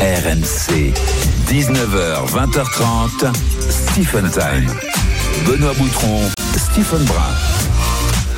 RMC, 19h, 20h30, Stephen Time. Benoît Boutron, Stephen Brun.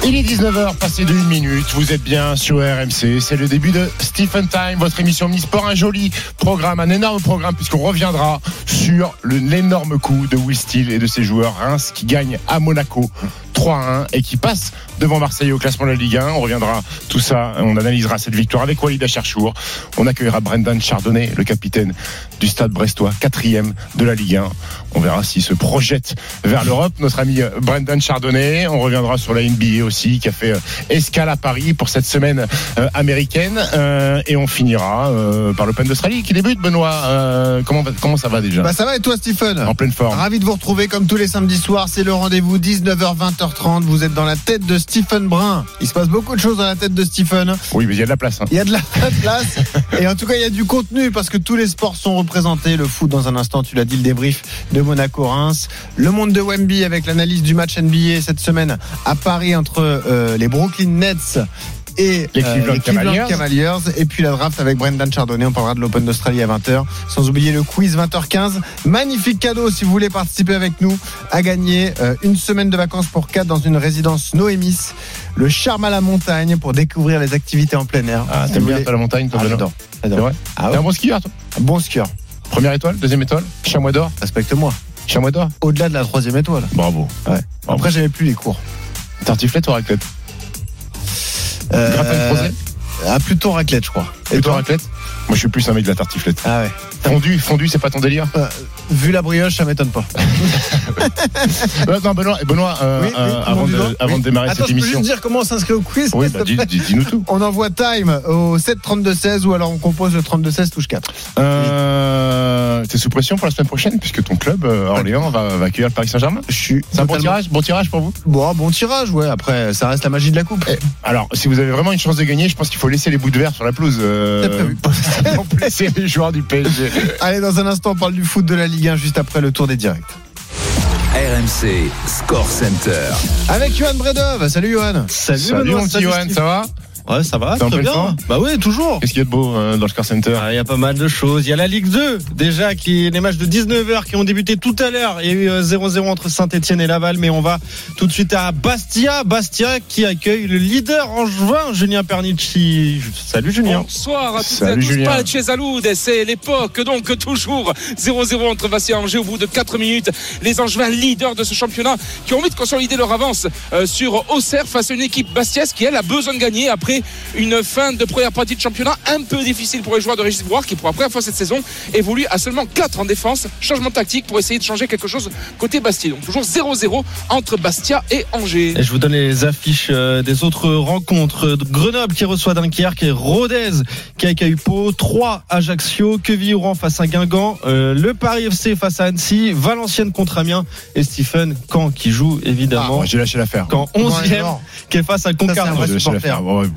Il est 19h, passé de 1 minute. Vous êtes bien sur RMC. C'est le début de Stephen Time, votre émission Sport. Un joli programme, un énorme programme, puisqu'on reviendra sur l'énorme coup de Will Steele et de ses joueurs Reims qui gagnent à Monaco 3-1 et qui passe devant Marseille au classement de la Ligue 1. On reviendra tout ça, on analysera cette victoire avec Walid Acharchour. On accueillera Brendan Chardonnay, le capitaine du stade brestois, quatrième de la Ligue 1. On verra s'il se projette vers l'Europe. Notre ami Brendan Chardonnay. On reviendra sur la NBA aussi, qui a fait euh, escale à Paris pour cette semaine euh, américaine. Euh, et on finira par l'Open d'Australie qui débute, Benoît. comment, comment ça va déjà? Bah Ça va et toi, Stephen? En pleine forme. Ravi de vous retrouver comme tous les samedis soirs. C'est le rendez-vous 19h-20h 30 Vous êtes dans la tête de Stephen Brun. Il se passe beaucoup de choses dans la tête de Stephen. Oui, mais il y a de la place. Hein. Il y a de la place. Et en tout cas, il y a du contenu parce que tous les sports sont représentés. Le foot, dans un instant, tu l'as dit, le débrief de Monaco-Reims. Le monde de Wemby avec l'analyse du match NBA cette semaine à Paris entre euh, les Brooklyn Nets et les Cleveland, euh, Cavaliers. Et puis la draft avec Brendan Chardonnay. On parlera de l'Open d'Australie à 20h. Sans oublier le quiz 20h15. Magnifique cadeau si vous voulez participer avec nous à gagner euh, une semaine de vacances pour 4 dans une résidence Noémis. Le charme à la montagne pour découvrir les activités en plein air. Ah, t'aimes bien la montagne, toi, ah, J'adore. Ah, T'es un bon skieur, toi Un bon skieur. Première étoile, deuxième étoile, chamois d'or Respecte-moi. Chamois d'or Au-delà de la troisième étoile. Bravo. Ouais. Après, j'avais plus les cours. Tartiflette ou raclette euh, Gratin Ah, plutôt raclette, je crois. Et, toi, raclette Moi, je suis plus un mec de la tartiflette. Ah ouais. Fondu, fondu, c'est pas ton délire euh, Vu la brioche, ça m'étonne pas. non, Benoît, Benoît euh, euh, avant, de, avant de démarrer cette émission. Je peux juste dire comment on s'inscrit au quiz. Oui, bah, dis-nous tout. On envoie time au 7 32 16 ou alors on compose le 32 16 touche 4. Euh, T'es sous pression pour la semaine prochaine puisque ton club Orléans va, va, accueillir le Paris Saint-Germain. C'est un bon tirage, bon tirage pour vous. Bon, bon tirage, ouais. Après, ça reste la magie de la coupe. alors, si vous avez vraiment une chance de gagner, je pense qu'il faut laisser les bouts de verre sur la pelouse. C'est prévu. C'est les joueurs du PSG. Allez, dans un instant, on parle du foot de la Ligue 1 juste après le tour des directs. RMC Score Center. Avec Johan Bredov. Salut Johan. Salut, Salut mon petit Johan, ça va? Ouais, ça va, très bien. Bah oui, toujours. Qu'est-ce qu'il y a de beau euh, dans le Score Center? Ah, Il y a pas mal de choses. Il y a la Ligue 2, déjà, qui est les matchs de 19h qui ont débuté tout à l'heure. Il y a eu 0-0 euh, entre Saint-Etienne et Laval, mais on va tout de suite à Bastia. Bastia qui accueille le leader en juin, Julien Pernici. Salut Julien. Bonsoir à tous et à tous. Julien. Pas chez c'est l'époque, donc toujours 0-0 entre Bastia et Angers au bout de 4 minutes. Les Angevins leaders de ce championnat qui ont envie de consolider leur avance euh, sur Auxerre face à une équipe bastiaise qui, elle, a besoin de gagner après une fin de première partie de championnat un peu difficile pour les joueurs de Régis Brouard qui pour la première fois cette saison évolue à seulement 4 en défense. Changement tactique pour essayer de changer quelque chose côté Bastia. Donc toujours 0-0 entre Bastia et Angers. Et je vous donne les affiches euh, des autres rencontres. Grenoble qui reçoit Dunkerque et Rodez qui accueille Pau. 3 Ajaccio, Queville-Oran face à Guingamp, euh, le Paris FC face à Annecy, Valenciennes contre Amiens et Stephen Caen qui joue évidemment. Ah, j'ai lâché l'affaire. Caen 11e qui est face à Concarneau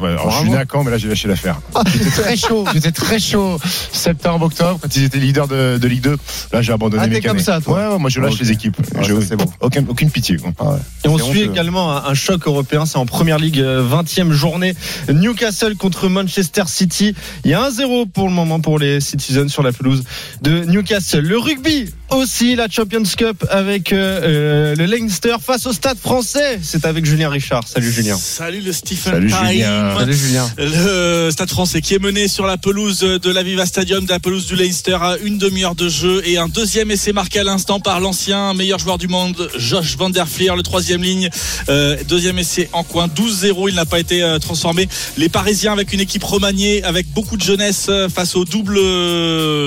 alors, je suis d'accord, mais là j'ai lâché l'affaire. J'étais très chaud, j'étais très chaud. Septembre, octobre, quand ils étaient leaders de, de Ligue 2, là j'ai abandonné ah, mes comme ça, toi. Ouais, moi je lâche les équipes. Ah, j'ai bon. aucune, aucune pitié. Ah, Et on suit également un, choc européen, c'est en première ligue, 20e euh, journée. Newcastle contre Manchester City. Il y a 1-0 pour le moment pour les Citizens sur la pelouse de Newcastle. Le rugby aussi, la Champions Cup avec euh, euh, le Leinster face au Stade français. C'est avec Julien Richard. Salut Julien. Salut le Stephen Salut Julien. Salut Julien. Le Stade français qui est mené sur la pelouse de la Viva Stadium, de la pelouse du Leinster à une demi-heure de jeu et un deuxième essai marqué à l'instant par l'ancien meilleur joueur du monde, Josh Van Der Fleer, le troisième ligne. Euh, deuxième essai en coin, 12-0, il n'a pas été euh, transformé. Les Parisiens avec une équipe remaniée, avec beaucoup de jeunesse euh, face au double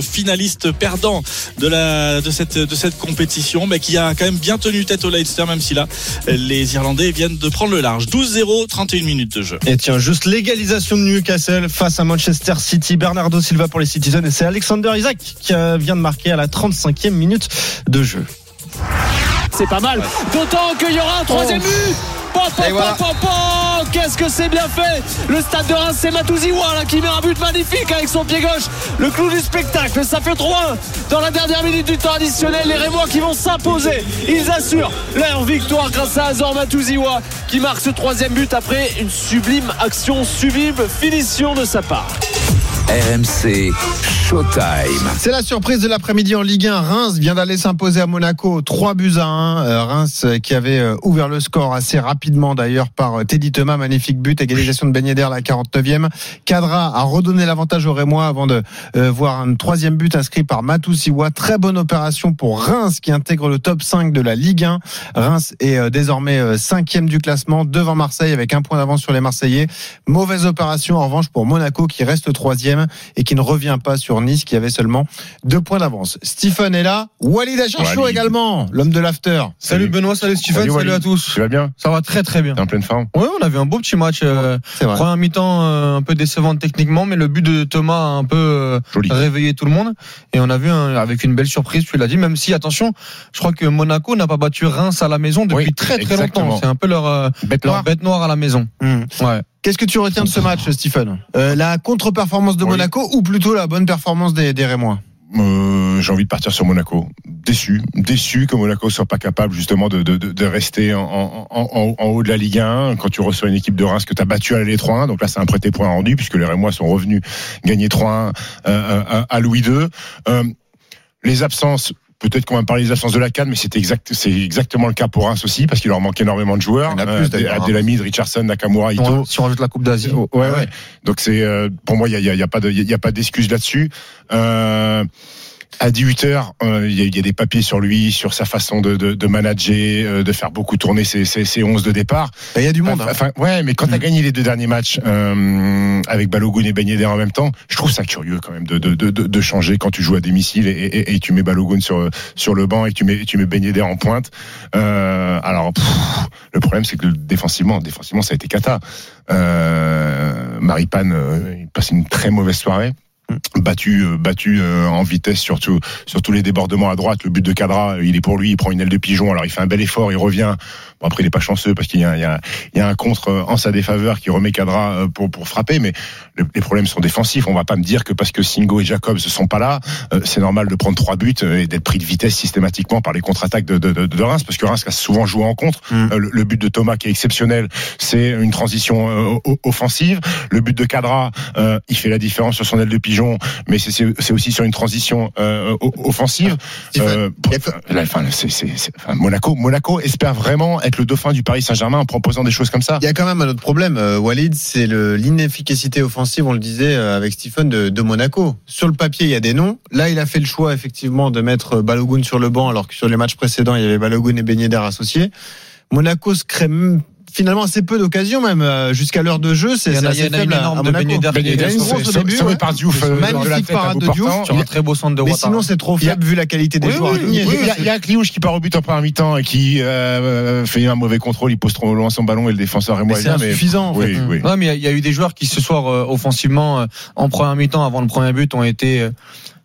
finaliste perdant de, la, de, cette, de cette compétition, mais qui a quand même bien tenu tête au Leinster, même si là, les Irlandais viennent de prendre le large. 12-0, 31 minutes de jeu. Et tiens, juste l'égalisation de Newcastle face à Manchester City. Bernardo Silva pour les Citizens et c'est Alexander Isaac qui vient de marquer à la 35e minute de jeu. C'est pas mal, d'autant qu'il y aura un troisième oh. Qu'est-ce que c'est bien fait Le stade de Reims, c'est Matouziwa là, qui met un but magnifique avec son pied gauche. Le clou du spectacle, ça fait 3 dans la dernière minute du temps additionnel. Les Rémois qui vont s'imposer. Ils assurent leur victoire grâce à Azor Matouziwa qui marque ce troisième but après une sublime action, sublime finition de sa part. RMC Showtime. C'est la surprise de l'après-midi en Ligue 1. Reims vient d'aller s'imposer à Monaco 3 buts à 1. Euh, Reims euh, qui avait euh, ouvert le score assez rapidement d'ailleurs par Teddy Thomas. Magnifique but, égalisation de Ben la 49e. Cadra a redonné l'avantage au Rémois avant de voir un troisième but inscrit par Matou Siwa. Très bonne opération pour Reims qui intègre le top 5 de la Ligue 1. Reims est désormais cinquième du classement devant Marseille avec un point d'avance sur les Marseillais. Mauvaise opération en revanche pour Monaco qui reste troisième et qui ne revient pas sur Nice qui avait seulement deux points d'avance. Stephen est là, Walid Acharcho également, l'homme de l'after. Salut, Benoît, salut Stephen, salut, à tous. Tu vas bien Ça va très très bien. T'es en pleine forme Oui, on avait un beau petit match. Euh, première mi-temps euh, un peu décevante techniquement, mais le but de Thomas a un peu euh, réveillé tout le monde. Et on a vu avec une belle surprise, tu l'as dit, même si, attention, je crois que Monaco n'a pas battu Reims à la maison depuis très très longtemps. C'est un peu leur, bête, noire. bête noire à la maison. Mmh. Ouais. Qu'est-ce que tu retiens de ce match, Stephen euh, La contre-performance de Monaco ou plutôt la bonne performance des, des Rémois euh, j'ai envie de partir sur Monaco. Déçu, déçu que Monaco soit pas capable justement de, de, de rester en, en, en, haut de la Ligue 1 quand tu reçois une équipe de Reims que tu as battu à l'aller 3-1. Donc là, c'est un prêté point rendu puisque les Rémois sont revenus gagner 3-1 euh, à Louis II. Euh, les absences, Peut-être qu'on va parler des absences de la Cannes, mais c'est exact, c'est exactement le cas pour Reims aussi, parce qu'il leur manque énormément de joueurs. Il y en a plus, euh, Abdelhamid, Richardson, Nakamura, Ito. Si on rajoute la Coupe d'Asie. Ouais, ouais. Donc c'est, euh, pour moi, il y a, y a, pas de, il y a pas d'excuse là-dessus. Euh, à 18h, euh, il y, a des papiers sur lui, sur sa façon de, de, de manager, euh, de faire beaucoup tourner ses, ses, ses 11 de départ. Il y a du monde. Hein. Enfin, ouais, mais quand tu as mm. gagné les deux derniers matchs euh, avec Balogun et Ben en même temps, je trouve ça curieux quand même de, de, de, de changer quand tu joues à domicile et, et, et, tu mets Balogun sur, sur le banc et tu mets, tu mets Ben en pointe. Euh, alors, le problème, c'est que défensivement, défensivement, ça a été cata. Euh, Maripane, il passe une très mauvaise soirée battu euh, battu euh, en vitesse surtout sur tous les débordements à droite. Le but de Cadra il est pour lui il prend une aile de pigeon. Alors il fait un bel effort il revient. Bon après il est pas chanceux parce qu'il y a, il y, a, il y a un contre euh, en sa défaveur qui remet Cadra pour pour frapper. Mais les problèmes sont défensifs. On va pas me dire que parce que Singo et Jacobs sont pas là c'est normal de prendre trois buts et d'être pris de vitesse systématiquement par les contre-attaques de, de, de, Reims parce que Reims a souvent joué en contre. Mm. le, but de Thomas qui est exceptionnel c'est une transition offensive. Le but de Cadra il fait la différence sur son aile de pigeon mais c'est aussi sur une transition euh, offensive. Euh, Monaco, Monaco espère vraiment être le dauphin du Paris Saint-Germain en proposant des choses comme ça. Il y a quand même un autre problème, euh, Walid, c'est l'inefficacité offensive, on le disait avec Stephen, de, Monaco. Sur le papier, il y a des noms. Là, il a fait le choix effectivement de mettre Balogun sur le banc, alors que sur les matchs précédents, il y avait Balogun et Ben associés. Monaco se crée finalement assez peu d'occasions même euh, jusqu'à l'heure de jeu c'est assez faible il y a une grosse au début. par Diouf euh, magnifique parade de Diouf. Sur un très beau centre de mais sinon c'est trop faible vu la qualité des joueurs. il y a Cliouche qui part au but en première mi-temps et qui euh, fait un mauvais contrôle. Il pose trop loin son ballon et le défenseur est moyen c'est insuffisant oui mais il y a eu des joueurs qui ce soir offensivement en première mi-temps avant le premier but ont été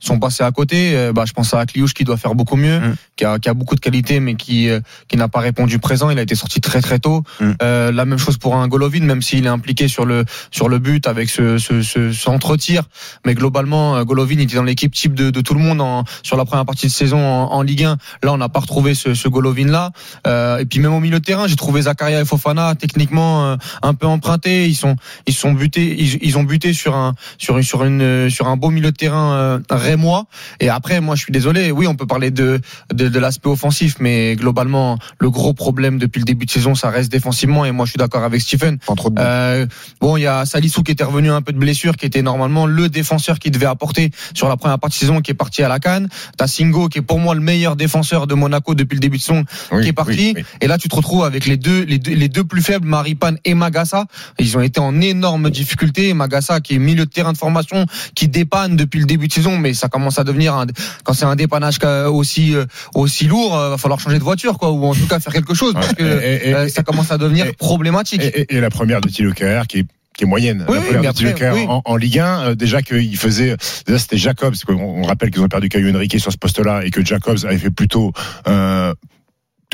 sont passés à côté. Euh, bah, je pense à Akliouche qui doit faire beaucoup mieux, mm. qui, a, qui, a, beaucoup de qualité, mais qui, euh, qui n'a pas répondu présent. Il a été sorti très très tôt. Mm. Euh, la même chose pour un Golovin, même s'il est impliqué sur le sur le but avec ce, ce, ce, ce entre-tir. Mais globalement, euh, Golovin était dans l'équipe type de, de, tout le monde en, sur la première partie de saison en, en Ligue 1. Là, on n'a pas retrouvé ce, ce Golovin là. Euh, et puis même au milieu de terrain, j'ai trouvé Zakaria et Fofana techniquement un peu empruntés. Ils sont ils sont butés, ils, ils ont buté sur un sur une sur une sur un beau milieu de terrain moi. Et après, moi, je suis désolé. Oui, on peut parler de, de, de l'aspect offensif, mais globalement, le gros problème depuis le début de saison, ça reste défensivement. Et moi, je suis d'accord avec Stephen. Euh, bon, il y a Salissou qui était revenu un peu de blessure, qui était normalement le défenseur qui devait apporter sur la première partie de saison, qui est parti à la canne. T'as Singo, qui est pour moi le meilleur défenseur de Monaco depuis le début de saison, qui est parti. Et là, tu te retrouves avec les deux, les deux, les deux plus faibles, Maripane et Magassa. Ils ont été en énorme difficulté. Magassa, qui est milieu de terrain de formation, qui dépanne depuis le début de saison, mais ça commence à devenir un, quand c'est un dépannage aussi euh, aussi lourd, euh, va falloir changer de voiture quoi, ou en tout cas faire quelque chose parce que euh, ça commence à devenir problématique. Et, la première de Thilo qui est qui est moyenne. Oui, la première en, en, Ligue 1, déjà qu'il faisait, déjà c'était Jacobs, on, rappelle qu'ils ont perdu Caillou Henrique sur ce poste-là et que Jacobs avait fait plutôt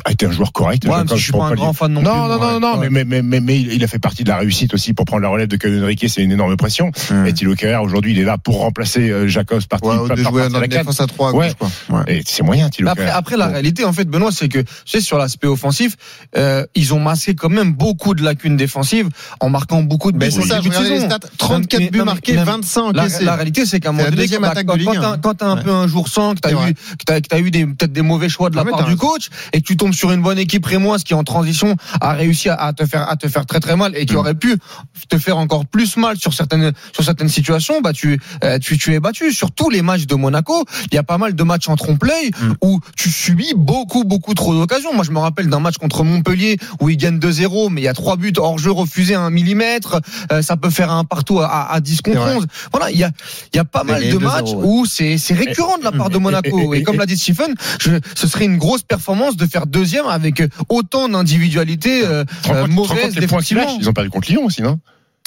a été un joueur correct. Ouais, Je- je suis pas un grand fan non, Non, plus, non, non, non, Ouais. mais, mais, mais, mais il a fait partie de la réussite aussi pour prendre la relève de Kevin Henrique. C'est une énorme pression. Hum. Et Thilo aujourd'hui, il est là pour remplacer euh, Jacobs parti. Ouais, ou par- de par- jouer à la défense à 3 Ouais. quoi. Ouais. Et c'est moyen, Thilo Après, après, la réalité, en fait, Benoît, c'est que, tu sais, sur l'aspect offensif, euh, ils ont masqué quand même beaucoup de lacunes défensives en marquant beaucoup de buts c'est ça, je les stats. 34 Mais- buts marqués, même 25 La, encaissés. la réalité, c'est qu'à un moment donné, quand t'as- un. peu un jour sans, que t'as eu, que t'as, eu des, peut-être des mauvais choix de la Ah, part du coach et que tu tombes sur une bonne équipe rémoise qui en transition a réussi à, te faire, à te faire très très mal et qui Mm. aurait pu te faire encore plus mal sur certaines, sur certaines situations, bah tu, euh, tu, tu es battu. Sur tous les matchs de Monaco, il y a pas mal de matchs en trompe-l'œil Mm. où tu subis beaucoup, beaucoup trop d'occasions. Moi, je me rappelle d'un match contre Montpellier où ils gagnent 2-0, mais il y a trois buts hors jeu refusés à un millimètre. Euh, ça peut faire un partout à, à 10 contre C'est vrai. 11. Voilà, il y a, il y a pas mal de 2-0, matchs ouais. où c'est, c'est récurrent de la part de Monaco. et- et- Et comme l'a dit Stephen, je, ce serait une grosse performance de faire deuxième avec autant d'individualités euh, Tu te rends euh, défectuellement. Ils ont perdu contre Lyon aussi, non?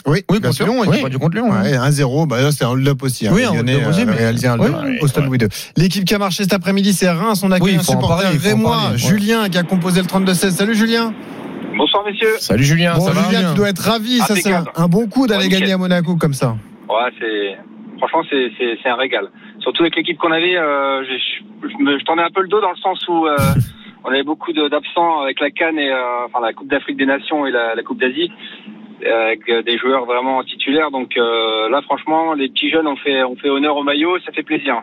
Oui, Oui, bien contre sûr. Lyon, ils Oui. ont perdu contre Lyon. hein. Ouais, 1-0, bah là c'était un hold-up aussi. hein. Oui, un hold-up aussi, euh, mais- réalisé un Oui, hold-up oui, au Stade. Louis II. L'équipe qui a marché cet après-midi, c'est Reims. On a Oui, un il faut en supporter rémois. Julien, qui a composé le 32-16. Salut Julien. Bonsoir messieurs. Salut Julien, Bon, ça va Julien, tu dois être ravi. Ça, c'est un, bon coup d'aller gagner à Monaco comme ça. Ouais, c'est franchement c'est c'est c'est un régal. Surtout avec l'équipe qu'on avait, euh, je, je, je tendais un peu le dos dans le sens où euh, on avait beaucoup d'absents avec la Cannes et euh, enfin la Coupe d'Afrique des Nations et la, la Coupe d'Asie euh, avec euh, des joueurs vraiment titulaires. Donc euh, là, franchement, les petits jeunes ont fait ont fait honneur au maillot, ça fait plaisir.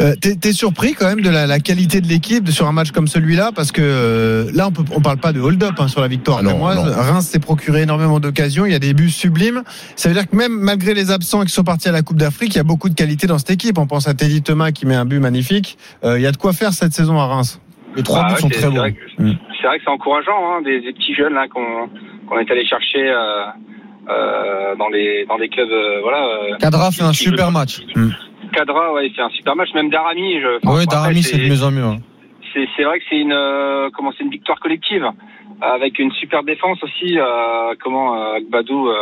Euh, T'es surpris quand même de la, la qualité de l'équipe sur un match comme celui-là? Parce que euh, là on peut on parle pas de hold-up hein, sur la victoire Ah non, rémoise. non. Reims s'est procuré énormément d'occasions, il y a des buts sublimes. Ça veut dire que même malgré les absents qui sont partis à la Coupe d'Afrique, il y a beaucoup de qualité dans cette équipe. On pense à Teddy Thomas qui met un but magnifique. Euh, Il y a de quoi faire cette saison à Reims. Les trois Bah buts sont c'est- très bons. vrai que- Mm. C'est vrai que c'est encourageant, hein, des, des petits jeunes là qu'on est allé chercher euh, euh, dans les dans des clubs, euh, voilà. euh, Kadra fait un super match. Cadra, ouais, c'est un super match. Même Darami, je. enfin, Oui, Darami, c'est de mieux en mieux. hein. c'est vrai que c'est une euh, comment c'est une victoire collective avec une super défense aussi. Euh, comment euh, Gbadou euh,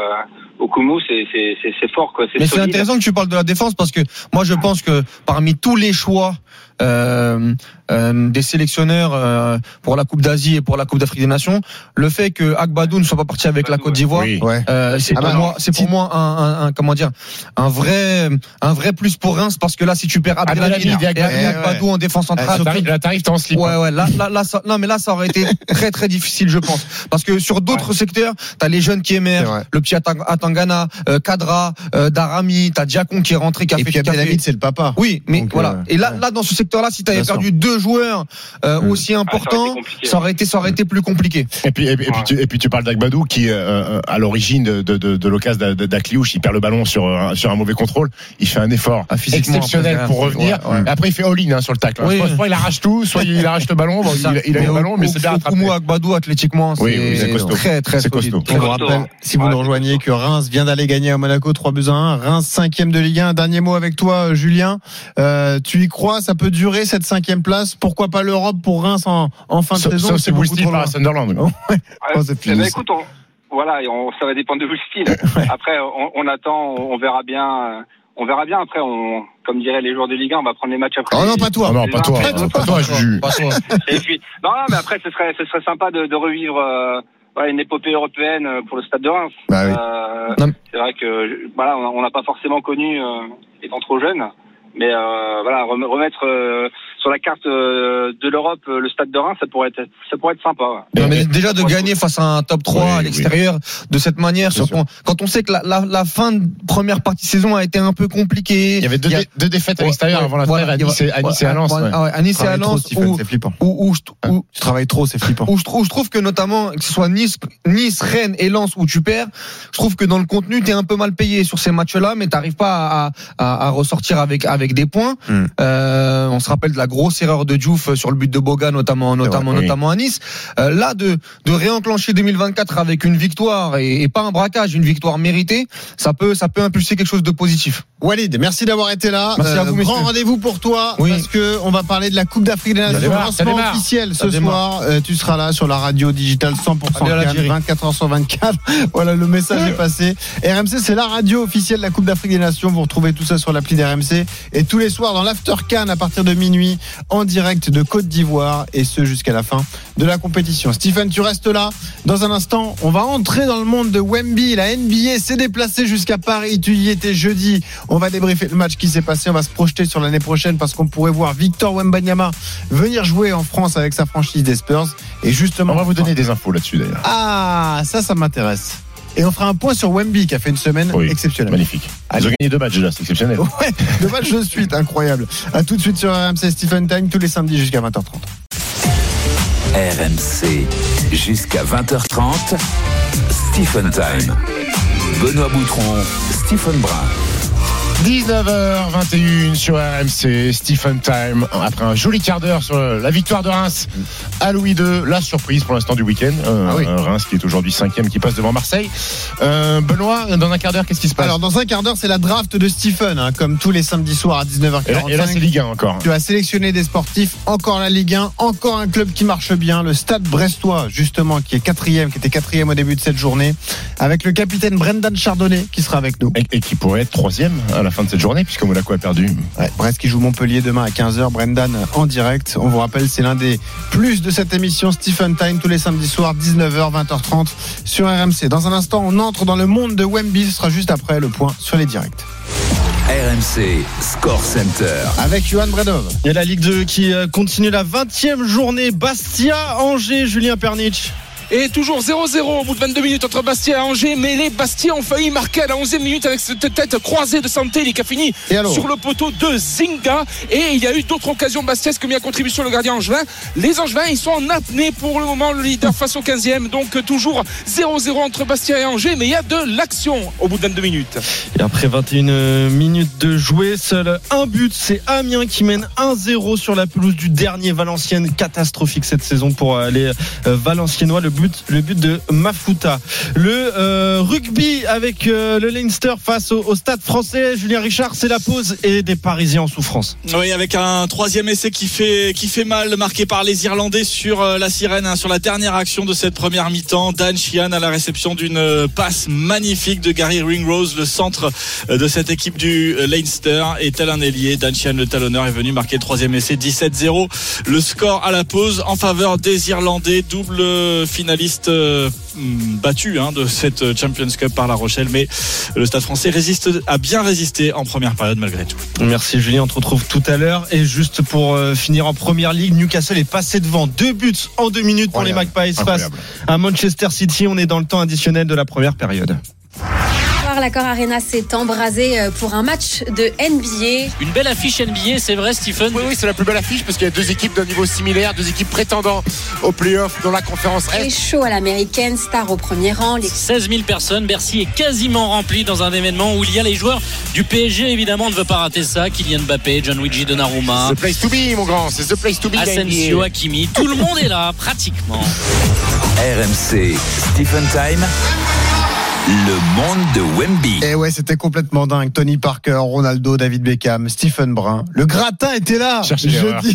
Okumu, c'est fort quoi. Mais c'est intéressant que tu parles de la défense parce que moi je pense que parmi tous les choix euh, euh, des sélectionneurs euh, pour la Coupe d'Asie et pour la Coupe d'Afrique des Nations, le fait que Agbadou ne soit pas parti avec la Côte d'Ivoire, Oui. Euh, c'est Ah pour bah moi, c'est pour moi un, un- un- comment dire, un vrai, un vrai plus pour Reims parce que là si tu perds Abdelhamid Abdelhamid et Agbadou, en défense Là, centrale, t'arrives- Là, t'arrives, en slip. Ouais, hein. ouais, là, là, là, ça, non, mais là, ça aurait été très, très difficile, je pense. Parce que sur d'autres secteurs, t'as les jeunes qui émergent, le petit Atang- Atangana, euh, Kadra, euh, Darami, t'as Diakon qui est rentré, qui a Et fait puis Abdelhamid, c'est le papa. Oui, mais Donc, voilà. euh, Et là, ouais. là, dans ce secteur-là, si t'avais perdu deux joueurs euh, Mm. aussi Ah, ça aurait importants, été compliqué. ça aurait été, ça aurait été plus compliqué. Et puis, et, puis- et puis tu, et puis tu parles d'Agbadou qui, euh, euh, à l'origine de, de, de, de l'occasion d'A- d'Akliouche, il perd le ballon sur, un- sur un mauvais contrôle. Il fait un effort Ah, exceptionnel pour revenir. ouais. Après, il fait all-in hein, sur le tacle. Oui. Soit, soit il arrache tout, soit il arrache le ballon. Bon, il, a- il a eu le ballon, mais c'est bien rattrapé. Agbadou, athlétiquement, c'est Oui, oui, c'est costaud. très, très costaud. On vous rappelle, si vous nous rejoignez, que Reims vient d'aller gagner à Monaco 3 buts à 1. Reims cinquième de Ligue 1. Un dernier mot avec toi, Julien. Euh, tu y crois? Ça peut durer cette cinquième place? Pourquoi pas l'Europe pour Reims en, en fin de saison sauf c'est loin. à Sunderland. Oh, Ouais. Oh, Eh fini, ben, ça. écoute, on, voilà, et on, ça va dépendre de le style. Après, on, on attend, on verra bien. euh, On verra bien. Après, on, comme diraient les joueurs de Ligue 1, on va prendre les matchs après. Oh non, pas toi. Ah non, pas toi. Pas toi. Pas toi, Juju. Pas toi. Et puis, non, non, mais après, ce serait, ce serait sympa de, de revivre euh, voilà, une épopée européenne euh, pour le Stade de Reims. Bah oui. Euh, c'est vrai que voilà, on n'a pas forcément connu euh, étant trop jeune, mais euh, voilà, rem- remettre euh, sur la carte euh, de l'Europe euh, le Stade de Reims, ça pourrait être, ça pourrait être sympa. ouais. Mais déjà de gagner face à un top 3 Oui, à oui. l'extérieur de cette manière, quand on sait que la, la, la fin de première partie de saison a été un peu compliquée. Il y avait deux, Il y a- dé- deux défaites à l'extérieur ouais, avant la voilà, trêve à Nice et- à Nice et à Lens. ouais, ouais. ah ouais, à Nice et à Lens, c'est flippant. où, où je- où- Tu travailles trop, c'est flippant. où je trouve, je trouve que notamment que ce soit Nice, Nice, Rennes et Lens où tu perds, je trouve que dans le contenu t'es un peu mal payé sur ces matchs-là, mais t'arrives pas à, à, à ressortir avec avec des points. Mm. Euh, on se rappelle de la grosse erreur de Diouf sur le but de Boga, notamment notamment notamment à Nice. Euh, là de de réenclencher 2024 avec une victoire et, et pas un braquage, une victoire méritée, ça peut ça peut impulser quelque chose de positif. Walid, merci d'avoir été là. Merci à vous, grand rendez-vous pour toi Oui. parce que on va parler de la Coupe d'Afrique des Nations. Lancement officiel ce soir. Euh, tu seras là sur la radio digitale 100% Allez à Cannes, l'Algérie. 24 h sur 24. voilà, le message est passé. RMC, c'est la radio officielle de la Coupe d'Afrique des Nations. Vous retrouvez tout ça sur l'appli d'RMC et tous les soirs dans l'After Cannes à partir de minuit. En direct de Côte d'Ivoire et ce jusqu'à la fin de la compétition. Stephen, tu restes là. Dans un instant, on va entrer dans le monde de Wemby. La NBA s'est déplacée jusqu'à Paris. Tu y étais jeudi. On va débriefer le match qui s'est passé. On va se projeter sur l'année prochaine parce qu'on pourrait voir Victor Wembanyama venir jouer en France avec sa franchise des Spurs. Et justement, On va vous donner des infos là-dessus d'ailleurs. ah, ça, ça m'intéresse. Et on fera un point sur Wemby qui a fait une semaine Oui, exceptionnelle. Magnifique. Ils ont gagné deux matchs là, c'est exceptionnel. Ouais, deux matchs de suite, incroyable. À tout de suite sur RMC Stephen Time tous les samedis jusqu'à 20h30. RMC jusqu'à 20h30. Stephen Time. Benoît Boutron, Stephen Brun. 19h21 sur RMC, Stephen Time. Après un joli quart d'heure sur la victoire de Reims à Louis II, la surprise pour l'instant du week-end. Euh, Ah oui. Reims qui est aujourd'hui cinquième, qui passe devant Marseille. Euh, Benoît, dans un quart d'heure, qu'est-ce qui se passe? Alors dans un quart d'heure, c'est la draft de Stephen, hein, comme tous les samedis soirs à 19h45. Et là, c'est Ligue 1 encore. Tu as sélectionné des sportifs, encore la Ligue 1, encore un club qui marche bien, le Stade Brestois, justement, qui est quatrième, qui était quatrième au début de cette journée, avec le capitaine Brendan Chardonnay qui sera avec nous. Et, et qui pourrait être troisième à la fin de cette journée, puisque Monaco a perdu. Ouais, Brest qui joue Montpellier demain à 15h, Brendan en direct. On vous rappelle, c'est l'un des plus de cette émission Stephen Time tous les samedis soirs, 19h, 20h30 sur RMC. Dans un instant, on entre dans le monde de Wemby, ce sera juste après le point sur les directs. RMC Score Center. Avec Johan Bredov. Il y a la Ligue 2 qui euh, continue la 20e journée. Bastia, Angers, Julien Pernitch. Et toujours 0-0 au bout de 22 minutes entre Bastia et Angers. Mais les Bastia ont failli marquer à la 11e minute avec cette tête croisée de Santelli qui a fini sur le poteau de Zinga. Et il y a eu d'autres occasions bastiesques mis à contribution le gardien Angevin. Les Angevins, ils sont en apnée pour le moment, le leader face au 15e. Donc toujours 0-0 entre Bastia et Angers. Mais il y a de l'action au bout de 22 minutes. Et après 21 minutes de jouer, seul un but, c'est Amiens qui mène 1-0 sur la pelouse du dernier Valenciennes. Catastrophique cette saison pour euh, les euh, Valenciennois. Le le but de Mafuta. Le euh, rugby avec euh, le Leinster face au, Stade français. Julien Richard, c'est la pause et des Parisiens en souffrance. Oui, avec un troisième essai qui fait qui fait mal, marqué par les Irlandais sur euh, la sirène, hein, sur la dernière action de cette première mi-temps. Dan Sheehan à la réception d'une passe magnifique de Gary Ringrose, le centre de cette équipe du Leinster, est tel un ailier. Dan Sheehan, le talonneur, est venu marquer le troisième essai, 17-0. Le score à la pause en faveur des Irlandais, double finaliste euh, battu hein, de cette Champions Cup par La Rochelle, mais le Stade Français résiste, a bien résisté en première période malgré tout. Merci Julien, on te retrouve tout à l'heure. Et juste pour euh, finir en première ligue, Newcastle est passé devant deux buts en deux minutes pour les Incroyable. Magpies face à Manchester City. On est dans le temps additionnel de la première période. L'accord Arena s'est embrasé euh, pour un match de NBA. Une belle affiche NBA, c'est vrai, Stephen? Oui, oui, c'est la plus belle affiche parce qu'il y a deux équipes d'un niveau similaire, deux équipes prétendant aux playoffs dans la conférence Et Est. chaud à l'américaine, star au premier rang. Les 16 000 personnes, Bercy est quasiment rempli dans un événement où il y a les joueurs du PSG, évidemment, on ne veut pas rater ça. Kylian Mbappé, Gianluigi Donnarumma, The place to be, mon grand, c'est the place to be. Asensio. Hakimi, tout le monde est là, pratiquement. RMC Stephen Time. Le monde de Wemby. Et ouais, c'était complètement dingue. Tony Parker, Ronaldo, David Beckham, Stephen Brun. Le gratin était là. Cherchez. Jeudi.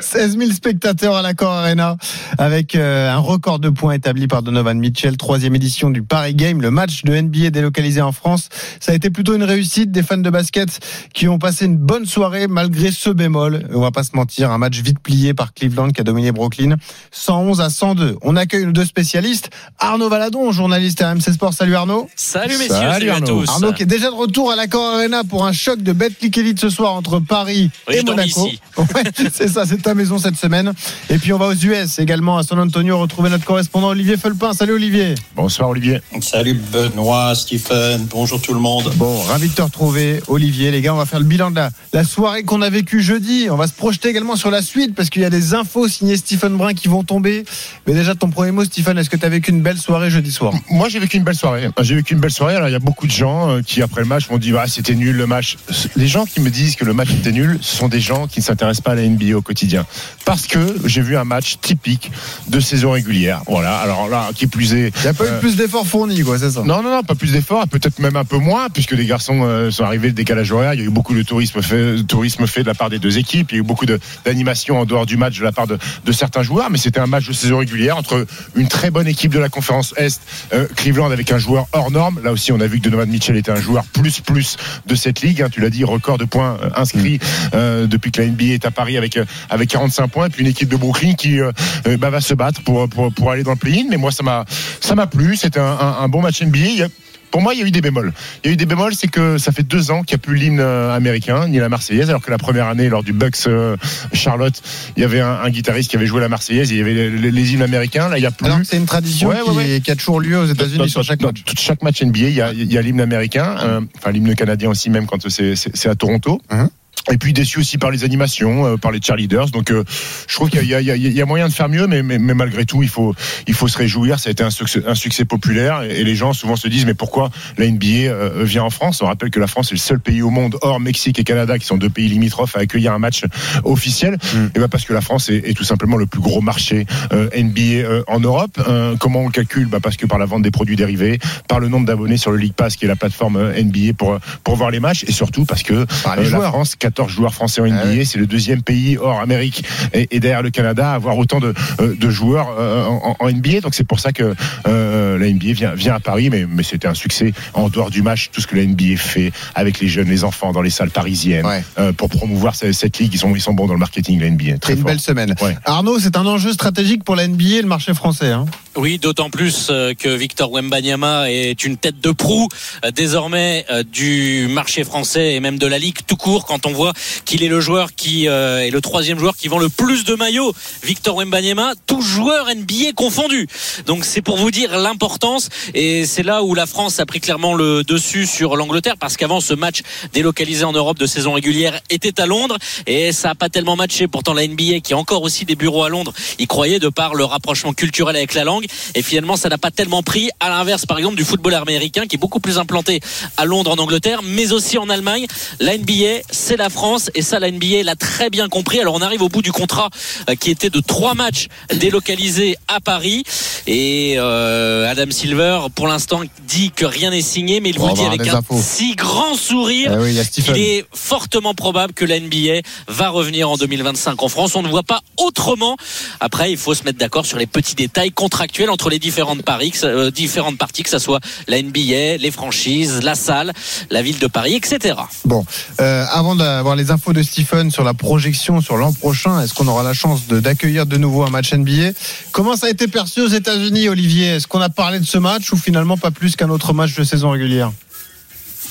16 000 spectateurs à l'Accor Arena avec euh, un record de points établi par Donovan Mitchell. Troisième édition du Paris Game, le match de NBA délocalisé en France. Ça a été plutôt une réussite des fans de basket qui ont passé une bonne soirée malgré ce bémol. On va pas se mentir, un match vite plié par Cleveland qui a dominé Brooklyn. 111 à 102. On accueille nos deux spécialistes. Arnaud Valadon, journaliste à RMC Sport. Salut Arnaud. Salut messieurs, Salut, salut, à Arnaud. tous. Arnaud qui est déjà de retour à l'Accor Arena pour un choc de Betclic Elite ce soir entre Paris Oui, et Monaco. Ouais, c'est ça, c'est ta maison cette semaine. Et puis on va aux US également à San Antonio retrouver notre correspondant Olivier Felpin. Salut Olivier. Bonsoir Olivier. Salut Benoît, Stephen, bonjour tout le monde. Bon, ravi de te retrouver Olivier. Les gars, on va faire le bilan de la, la soirée qu'on a vécue jeudi. On va se projeter également sur la suite parce qu'il y a des infos signées Stephen Brun qui vont tomber. Mais déjà ton premier mot Stephen, est-ce que tu as vécu une belle soirée jeudi soir? Moi, j'ai vécu une belle soirée. J'ai vécu une belle soirée. Alors, il y a beaucoup de gens euh, qui, après le match, m'ont dit ah, c'était nul le match. Les gens qui me disent que le match était nul, ce sont des gens qui ne s'intéressent pas à la NBA au quotidien. Parce que j'ai vu un match typique de saison régulière. Voilà. Alors là, qui plus est. Il n'y a pas eu euh, plus d'efforts fournis, quoi, c'est ça? Non, non, non, pas plus d'efforts, peut-être même un peu moins, puisque les garçons euh, sont arrivés, le décalage horaire, il y a eu beaucoup de tourisme fait, tourisme fait de la part des deux équipes, il y a eu beaucoup de- d'animation en dehors du match de la part de, de certains joueurs, mais c'était un match de saison régulière entre une très bonne équipe de la conférence Est, euh, Cleveland Cleveland avec un joueur hors norme. Là aussi, on a vu que Donovan Mitchell était un joueur plus plus de cette ligue. hein. Tu l'as dit, record de points euh, inscrits euh, depuis que la NBA est à Paris avec euh, avec 45 points. Et puis une équipe de Brooklyn qui euh, bah, va se battre pour pour pour aller dans le play-in. Mais moi, ça m'a ça m'a plu. C'était un, un- un bon match NBA. Pour moi, il y a eu des bémols. Il y a eu des bémols, c'est que ça fait deux ans qu'il n'y a plus l'hymne euh, américain ni la Marseillaise, alors que la première année, lors du Bucks euh, Charlotte, il y avait un, un guitariste qui avait joué la Marseillaise, et il y avait les, les- les hymnes américains. Là, il y a plus. Alors c'est une tradition Ouais, qui, ouais, ouais. qui a toujours lieu aux États-Unis sur chaque match. dans chaque match NBA, il y a, l'hymne américain, euh, enfin l'hymne canadien aussi, même quand c'est à Toronto. Mhm. Et puis déçu aussi par les animations, euh, par les cheerleaders. Donc euh, je trouve qu'il y, y y a moyen de faire mieux, mais, mais, mais malgré tout, il faut, il faut se réjouir. Ça a été un succès, un succès populaire et, et les gens souvent se disent mais pourquoi la NBA euh, vient en France? On rappelle que la France est le seul pays au monde hors Mexique et Canada, qui sont deux pays limitrophes, à accueillir un match officiel. Et ben parce que la France est, est tout simplement le plus gros marché euh, NBA euh, en Europe. Euh, comment on le calcule? Bah Parce que par la vente des produits dérivés, par le nombre d'abonnés sur le League Pass, qui est la plateforme euh, NBA pour, pour voir les matchs, et surtout parce que Par les euh, la joueurs. France, 14 joueurs français en NBA, Ah ouais. c'est le deuxième pays hors Amérique et, et derrière le Canada à avoir autant de, euh, de joueurs euh, en, en NBA. Donc c'est pour ça que euh, la NBA vient, vient à Paris, mais, mais c'était un succès en dehors du match, tout ce que la NBA fait avec les jeunes, les enfants dans les salles parisiennes Ouais. euh, pour promouvoir cette, cette ligue. Ils sont, ils sont bons dans le marketing, la NBA. C'est Très une fort. belle semaine. Ouais. Arnaud, c'est un enjeu stratégique pour la NBA et le marché français. Hein. Oui, d'autant plus que Victor Wembanyama est une tête de proue désormais du marché français et même de la ligue tout court quand on voit qu'il est le joueur qui euh, est le troisième joueur qui vend le plus de maillots. Victor Wembanyama, tout joueur NBA confondu. Donc c'est pour vous dire l'importance et c'est là où la France a pris clairement le dessus sur l'Angleterre parce qu'avant ce match délocalisé en Europe de saison régulière était à Londres et ça a pas tellement matché. Pourtant la NBA qui a encore aussi des bureaux à Londres, y croyait de par le rapprochement culturel avec la langue et finalement ça n'a pas tellement pris à l'inverse par exemple du football américain qui est beaucoup plus implanté à Londres en Angleterre mais aussi en Allemagne la NBA c'est la France et ça la NBA l'a très bien compris alors on arrive au bout du contrat euh, qui était de trois matchs délocalisés à Paris et euh, Adam Silver pour l'instant dit que rien n'est signé mais il vous le dit avec un infos. si grand sourire Eh oui, il est fortement probable que la NBA va revenir en 2025 en France. On ne voit pas autrement. Après, il faut se mettre d'accord sur les petits détails contractuels entre les différentes, paris, ça- euh, différentes parties, que ce soit la NBA, les franchises, la salle, la ville de Paris, etc. Bon, euh, avant d'avoir les infos de Stephen sur la projection sur l'an prochain, est-ce qu'on aura la chance de- d'accueillir de, nouveau un match NBA Comment ça a été perçu aux États-Unis, Olivier? Est-ce qu'on a parlé de ce match ou finalement pas plus qu'un autre match de saison régulière?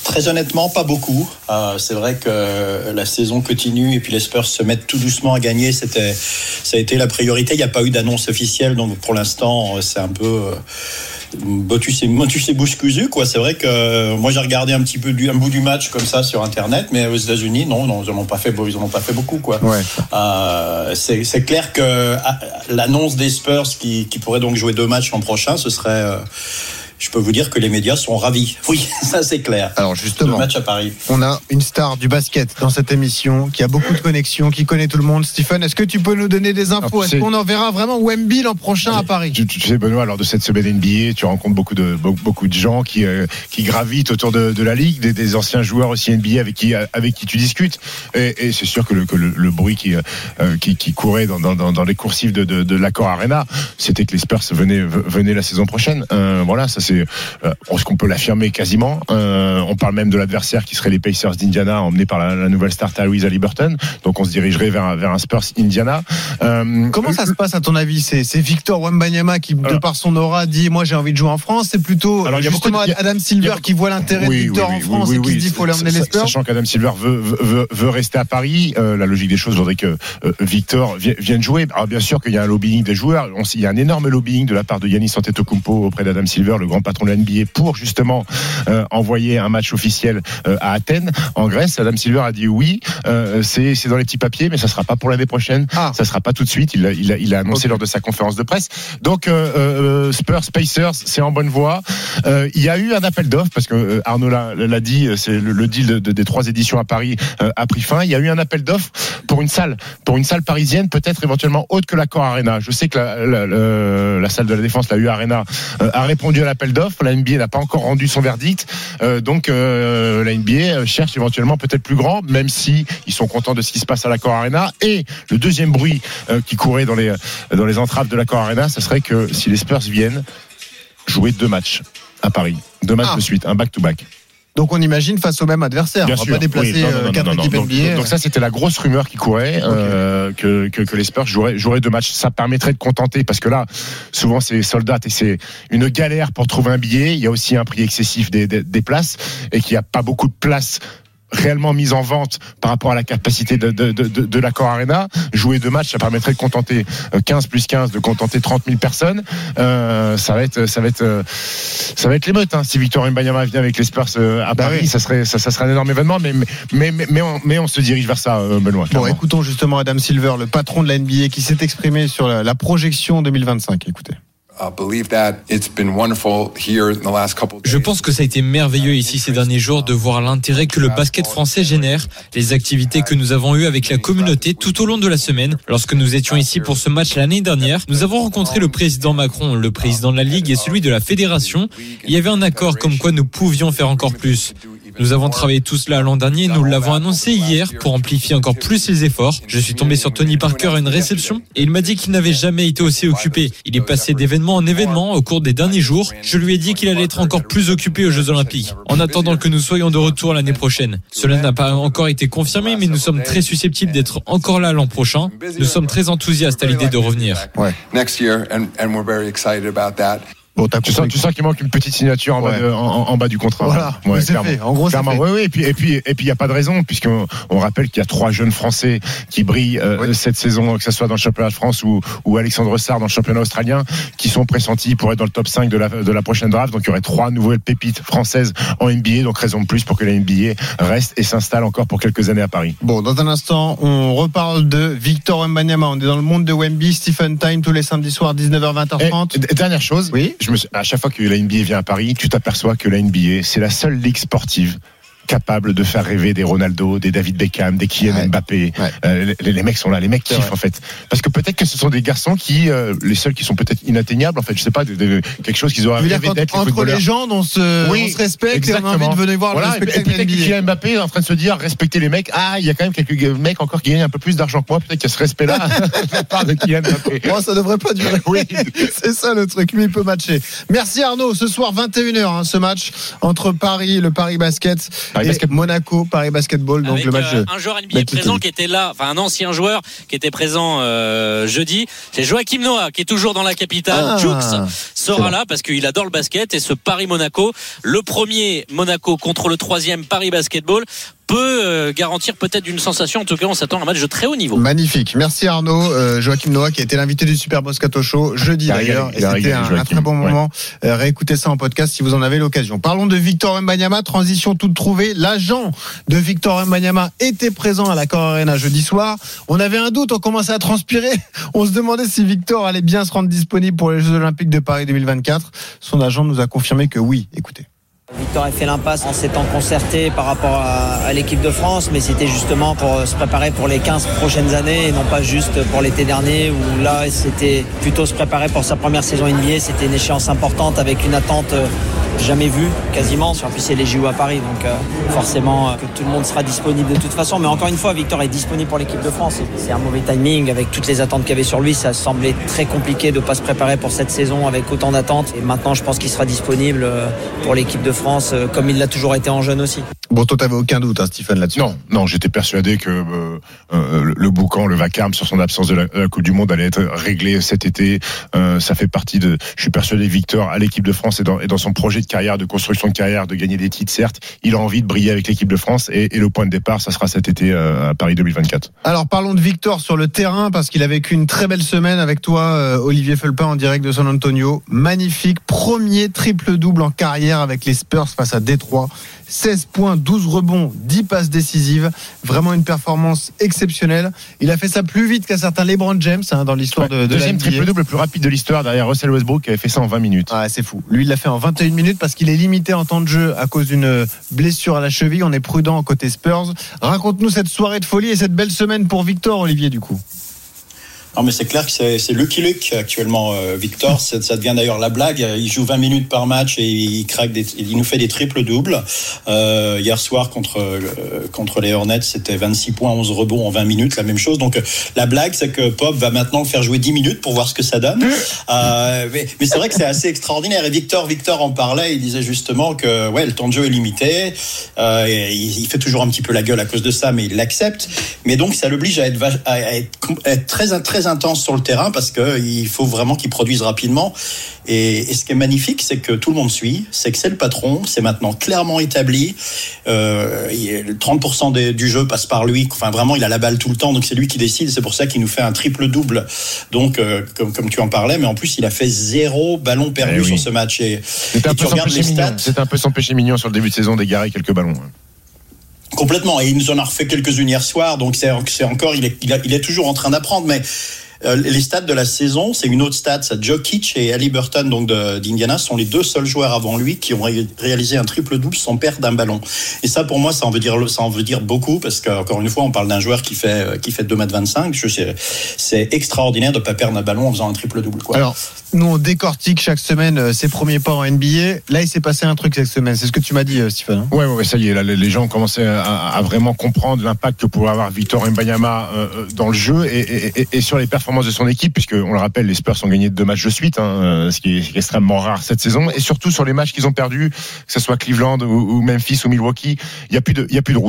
Très honnêtement, pas beaucoup. Euh, c'est vrai que la saison continue et puis les Spurs se mettent tout doucement à gagner. C'était, ça a été la priorité. Il n'y a pas eu d'annonce officielle, donc pour l'instant, euh, c'est un peu euh, motus et, motus et bouche cousue, quoi. C'est vrai que moi j'ai regardé un petit peu du, un bout du match comme ça sur Internet, mais aux États-Unis, non, non, ils n'en ont pas fait, ils en ont pas fait beaucoup, quoi. Ouais. Euh, c'est c'est clair que ah, l'annonce des Spurs qui, qui pourraient donc jouer deux matchs l'an prochain, ce serait. euh, je peux vous dire que les médias sont ravis. Oui, ça c'est clair. Alors justement, matchs à Paris. on a une star du basket dans cette émission qui a beaucoup de connexions, qui connaît tout le monde. Stephen, est-ce que tu peux nous donner des infos? Est-ce c'est- qu'on en verra vraiment Wemby l'an prochain à Paris? Tu, tu sais, Benoît, lors de cette semaine NBA, tu rencontres beaucoup de, beaucoup, de gens qui, euh, qui gravitent autour de, de la ligue, des, des anciens joueurs aussi NBA avec qui, avec qui tu discutes. Et, et c'est sûr que le, que le, le bruit qui, euh, qui, qui courait dans, dans, dans, dans les coursives de, de, de l'accord Arena, c'était que les Spurs venaient, venaient la saison prochaine. Euh, voilà, ça c'est, euh, est-ce qu'on peut l'affirmer quasiment Euh, On parle même de l'adversaire qui serait les Pacers d'Indiana, emmenés par la, la nouvelle star Tyrese Haliburton. Donc on se dirigerait vers, un- vers un Spurs Indiana. Euh, Comment ça se passe à ton avis? C'est Victor Wembanyama qui, de par son aura, dit moi j'ai envie de jouer en France. C'est plutôt Alors, il justement de- il Adam il Silver a- qui voit l'intérêt de Victor en France et qui se dit faut l'emmener les Spurs. Sachant qu'Adam Silver veut, veut, rester à Paris, euh, la logique des choses voudrait que euh, Victor vi- vienne jouer. Alors bien sûr qu'il y a un lobbying des joueurs. On il y a un énorme lobbying de la part de Yannis Antetokounmpo auprès d'Adam Silver, le grand patron de la NBA, pour justement euh, envoyer un match officiel euh, à Athènes, en Grèce. Adam Silver a dit oui, euh, c'est dans les petits papiers, mais ça sera pas pour l'année prochaine. Ah. Ça sera pas tout de suite. Il a, il a annoncé lors de sa conférence de presse. Donc Spurs, Pacers, c'est en bonne voie. Il y a eu un appel d'offres parce que Arnaud l'a dit, c'est le, le deal de- de- des trois éditions à Paris a pris fin. Il y a eu un appel d'offres pour une salle, pour une salle parisienne, peut-être éventuellement haute que l'Accor Arena. Je sais que la, la- la- la salle de la défense, la U Arena, a répondu à l'appel d'offres. La NBA n'a pas encore rendu son verdict, Euh, donc euh, la NBA cherche éventuellement peut-être plus grand, même si ils sont contents de ce qui se passe à l'Accor Arena. Et le deuxième bruit euh, qui courait dans les dans les entraves de l'Accor Arena, ce serait que si les Spurs viennent jouer deux matchs à Paris. Deux matchs Ah. de suite, un back-to-back. Donc on imagine face au même adversaire. Bien on va sûr. pas déplacer Oui, non, non, euh, non, quatre non, non. équipes Donc, NBA. donc ça, c'était la grosse rumeur qui courait euh, que, que, que les Spurs joueraient, joueraient deux matchs. Ça permettrait de contenter parce que là, souvent, c'est soldats et c'est une galère pour trouver un billet. Il y a aussi un prix excessif des, des, des places et qu'il n'y a pas beaucoup de places réellement mise en vente par rapport à la capacité de, de, de, de, de l'accord Arena. Jouer deux matchs, ça permettrait de contenter euh, 15 plus 15, de contenter 30 000 personnes. Euh, ça va être, ça va être, euh, ça va être l'émeute. Hein. Si Victor Mbanyama vient avec les Spurs euh, à Bah Paris, oui. ça serait, ça, ça serait un énorme événement. Mais, mais, mais, mais, on, mais on se dirige vers ça, euh, Benoît. Bon, clairement. écoutons justement Adam Silver, le patron de la NBA, qui s'est exprimé sur la, la projection 2025. Écoutez. Je pense que ça a été merveilleux ici ces derniers jours de voir l'intérêt que le basket français génère, les activités que nous avons eues avec la communauté tout au long de la semaine. Lorsque nous étions ici pour ce match l'année dernière, nous avons rencontré le président Macron, le président de la Ligue et celui de la fédération. Il y avait un accord comme quoi nous pouvions faire encore plus. Nous avons travaillé tout cela l'an dernier, nous l'avons annoncé hier pour amplifier encore plus les efforts. Je suis tombé sur Tony Parker à une réception et il m'a dit qu'il n'avait jamais été aussi occupé. Il est passé d'événement en événement au cours des derniers jours. Je lui ai dit qu'il allait être encore plus occupé aux Jeux Olympiques. En attendant que nous soyons de retour l'année prochaine. Cela n'a pas encore été confirmé, mais nous sommes très susceptibles d'être encore là l'an prochain. Nous sommes très enthousiastes à l'idée de revenir. Bon, Tu sens, compris. tu sens qu'il manque une petite signature en, bas, Ouais. de- en, en- en bas du contrat. Voilà, Ouais, c'est fait. En gros, c'est fait. ouais, et puis et puis et puis il y a pas de raison puisqu'on on rappelle qu'il y a trois jeunes Français qui brillent euh, cette saison, que ce soit dans le championnat de France ou, ou Alexandre Sarr dans le championnat australien, qui sont pressentis pour être dans le top 5 de la de la prochaine draft. Donc il y aurait trois nouvelles pépites françaises en NBA. Donc raison de plus pour que la NBA reste et s'installe encore pour quelques années à Paris. Bon, dans un instant, on reparle de Victor Wembanyama. On est dans le monde de Wemby, Stephen Time, tous les samedis soirs, 19h, 20h30. Et, et dernière chose, Oui. je à chaque fois que la NBA vient à Paris, tu t'aperçois que la NBA, c'est la seule ligue sportive capable de faire rêver des Ronaldo, des David Beckham, des Kylian Ouais. Mbappé. Ouais. Euh, les, les mecs sont là, les mecs kiffent en fait. Parce que peut-être que ce sont des garçons qui, euh, les seuls qui sont peut-être inatteignables en fait, je sais pas, de, de- quelque chose qu'ils auraient rêvé d'être les entre footballeurs. les gens, on se, Oui, on se respecte et on a exactement. envie de venir voir Voilà, le spectacle peut-être que. Kylian Mbappé est en train de se dire respecter les mecs. Ah, il y a quand même quelques mecs encore qui gagnent un peu plus d'argent que moi. Peut-être qu'il y a ce respect-là de la part de Kylian Mbappé. Bon, ça devrait pas durer. Oui. C'est ça le truc, lui il peut matcher. Merci Arnaud. Ce soir 21h, hein, ce match entre Paris, le Paris Basket Paris et Basket. Monaco, Paris Basketball. Donc Avec le match. euh, de- un joueur NBA présent qui était là, enfin un ancien joueur qui était présent euh, jeudi, c'est Joachim Noah qui est toujours dans la capitale. Ah, Jux sera là parce qu'il adore le basket et ce Paris-Monaco, le premier Monaco contre le troisième Paris Basketball peut euh, garantir peut-être une sensation. En tout cas, on s'attend à un match de très haut niveau. Magnifique. Merci Arnaud. Euh, Joachim Noah qui a été l'invité du Super Moscato Show jeudi d'ailleurs. Et c'était un, très bon Ouais. moment. Euh, réécoutez ça en podcast si vous en avez l'occasion. Parlons de Victor Mbanyama. Transition toute trouvée. L'agent de Victor Mbanyama était présent à la Cor Arena jeudi soir. On avait un doute, on commençait à transpirer. On se demandait si Victor allait bien se rendre disponible pour les Jeux Olympiques de Paris 2024. Son agent nous a confirmé que oui. Écoutez. Victor a fait l'impasse en s'étant concerté par rapport à, l'équipe de France, mais c'était justement pour euh, se préparer pour les 15 prochaines années et non pas juste pour l'été dernier où là c'était plutôt se préparer pour sa première saison NBA. C'était une échéance importante avec une attente euh, jamais vue quasiment. En plus c'est les JO à Paris, donc euh, forcément que tout le monde sera disponible de toute façon. Mais encore une fois, Victor est disponible pour l'équipe de France. C'est un mauvais timing avec toutes les attentes qu'il y avait sur lui. Ça semblait très compliqué de ne pas se préparer pour cette saison avec autant d'attentes. Et maintenant, je pense qu'il sera disponible pour l'équipe de France euh, comme il l'a toujours été en jeune aussi. Bon, toi, t'avais aucun doute, hein, Stephen, là-dessus. Non, non, j'étais persuadé que euh, euh, le- boucan, le vacarme sur son absence de la, de la Coupe du Monde allait être réglé cet été. Euh, ça fait partie de. Je suis persuadé Victor à l'équipe de France et dans, et dans son projet de carrière, de construction de carrière, de gagner des titres, certes, il a envie de briller avec l'équipe de France et, et le point de départ, ça sera cet été euh, à Paris 2024. Alors parlons de Victor sur le terrain parce qu'il a vécu une très belle semaine avec toi, euh, Olivier Felpin, en direct de San Antonio. Magnifique, premier triple-double en carrière avec les Spurs face à Détroit. 16 points, 12 rebonds, 10 passes décisives. Vraiment une performance exceptionnelle. Il a fait ça plus vite qu'un certain LeBron James hein, dans l'histoire de, de la Deuxième NBA. triple double le plus rapide de l'histoire derrière Russell Westbrook qui avait fait ça en 20 minutes. Ah, c'est fou. Lui, il l'a fait en 21 minutes parce qu'il est limité en temps de jeu à cause d'une blessure à la cheville. On est prudent côté Spurs. Raconte-nous cette soirée de folie et cette belle semaine pour Victor, Olivier, du coup. Non, mais c'est clair que c'est Lucky Luke actuellement, euh, Victor. Ça, ça devient d'ailleurs la blague. Il joue 20 minutes par match et il craque des, il nous fait des triples doubles. Euh, hier soir contre euh, contre les Hornets, c'était 26 points, 11 rebonds en 20 minutes, la même chose. Donc la blague, c'est que Pop va maintenant le faire jouer 10 minutes pour voir ce que ça donne. Euh, mais mais c'est vrai que c'est assez extraordinaire. Et Victor, Victor en parlait. Il disait justement que ouais, le temps de jeu est limité. Euh, et il, fait toujours un petit peu la gueule à cause de ça, mais il l'accepte. Mais donc ça l'oblige à être, à être très très intense sur le terrain parce que il faut vraiment qu'il produise rapidement. Et, et ce qui est magnifique, c'est que tout le monde suit, c'est que c'est le patron, c'est maintenant clairement établi. Euh, il est- le 30% des- du jeu passe par lui. Enfin, vraiment, il a la balle tout le temps, donc c'est lui qui décide. C'est pour ça qu'il nous fait un triple double. Donc, euh, comme, comme tu en parlais, mais en plus, il a fait zéro ballon perdu Eh oui. sur ce match. Et, tu regardes les stats. C'était un peu son péché mignon sur le début de saison d'égarer quelques ballons. Complètement. Et il nous en a refait quelques-unes hier soir. Donc c'est encore, il est, il, est toujours en train d'apprendre. Mais euh, les stats de la saison, c'est une autre stat. Ça, Jokic et Ali Burton, donc d'Indiana, sont les deux seuls joueurs avant lui qui ont ré- réalisé un triple double sans perdre d'un ballon. Et ça, pour moi, ça en veut dire, ça en veut dire beaucoup parce qu'encore une fois, on parle d'un joueur qui fait euh, qui fait 2 mètres 25. Je sais, c'est extraordinaire de pas perdre un ballon en faisant un triple double. Quoi. Nous, on décortique chaque semaine euh, ses premiers pas en NBA. Là, il s'est passé un truc cette semaine. C'est ce que tu m'as dit, euh, Stephen. hein Ouais, ouais, ça y est, là, les- gens ont commencé à, à vraiment comprendre l'impact que pouvait avoir Victor Mbanyama euh, dans le jeu et, et- et- et sur les performances de son équipe, puisque on le rappelle, les Spurs ont gagné deux matchs de suite, hein, ce qui est extrêmement rare cette saison, et surtout sur les matchs qu'ils ont perdus, que ce soit Cleveland ou, ou Memphis ou Milwaukee, il y a plus de, il y a plus de.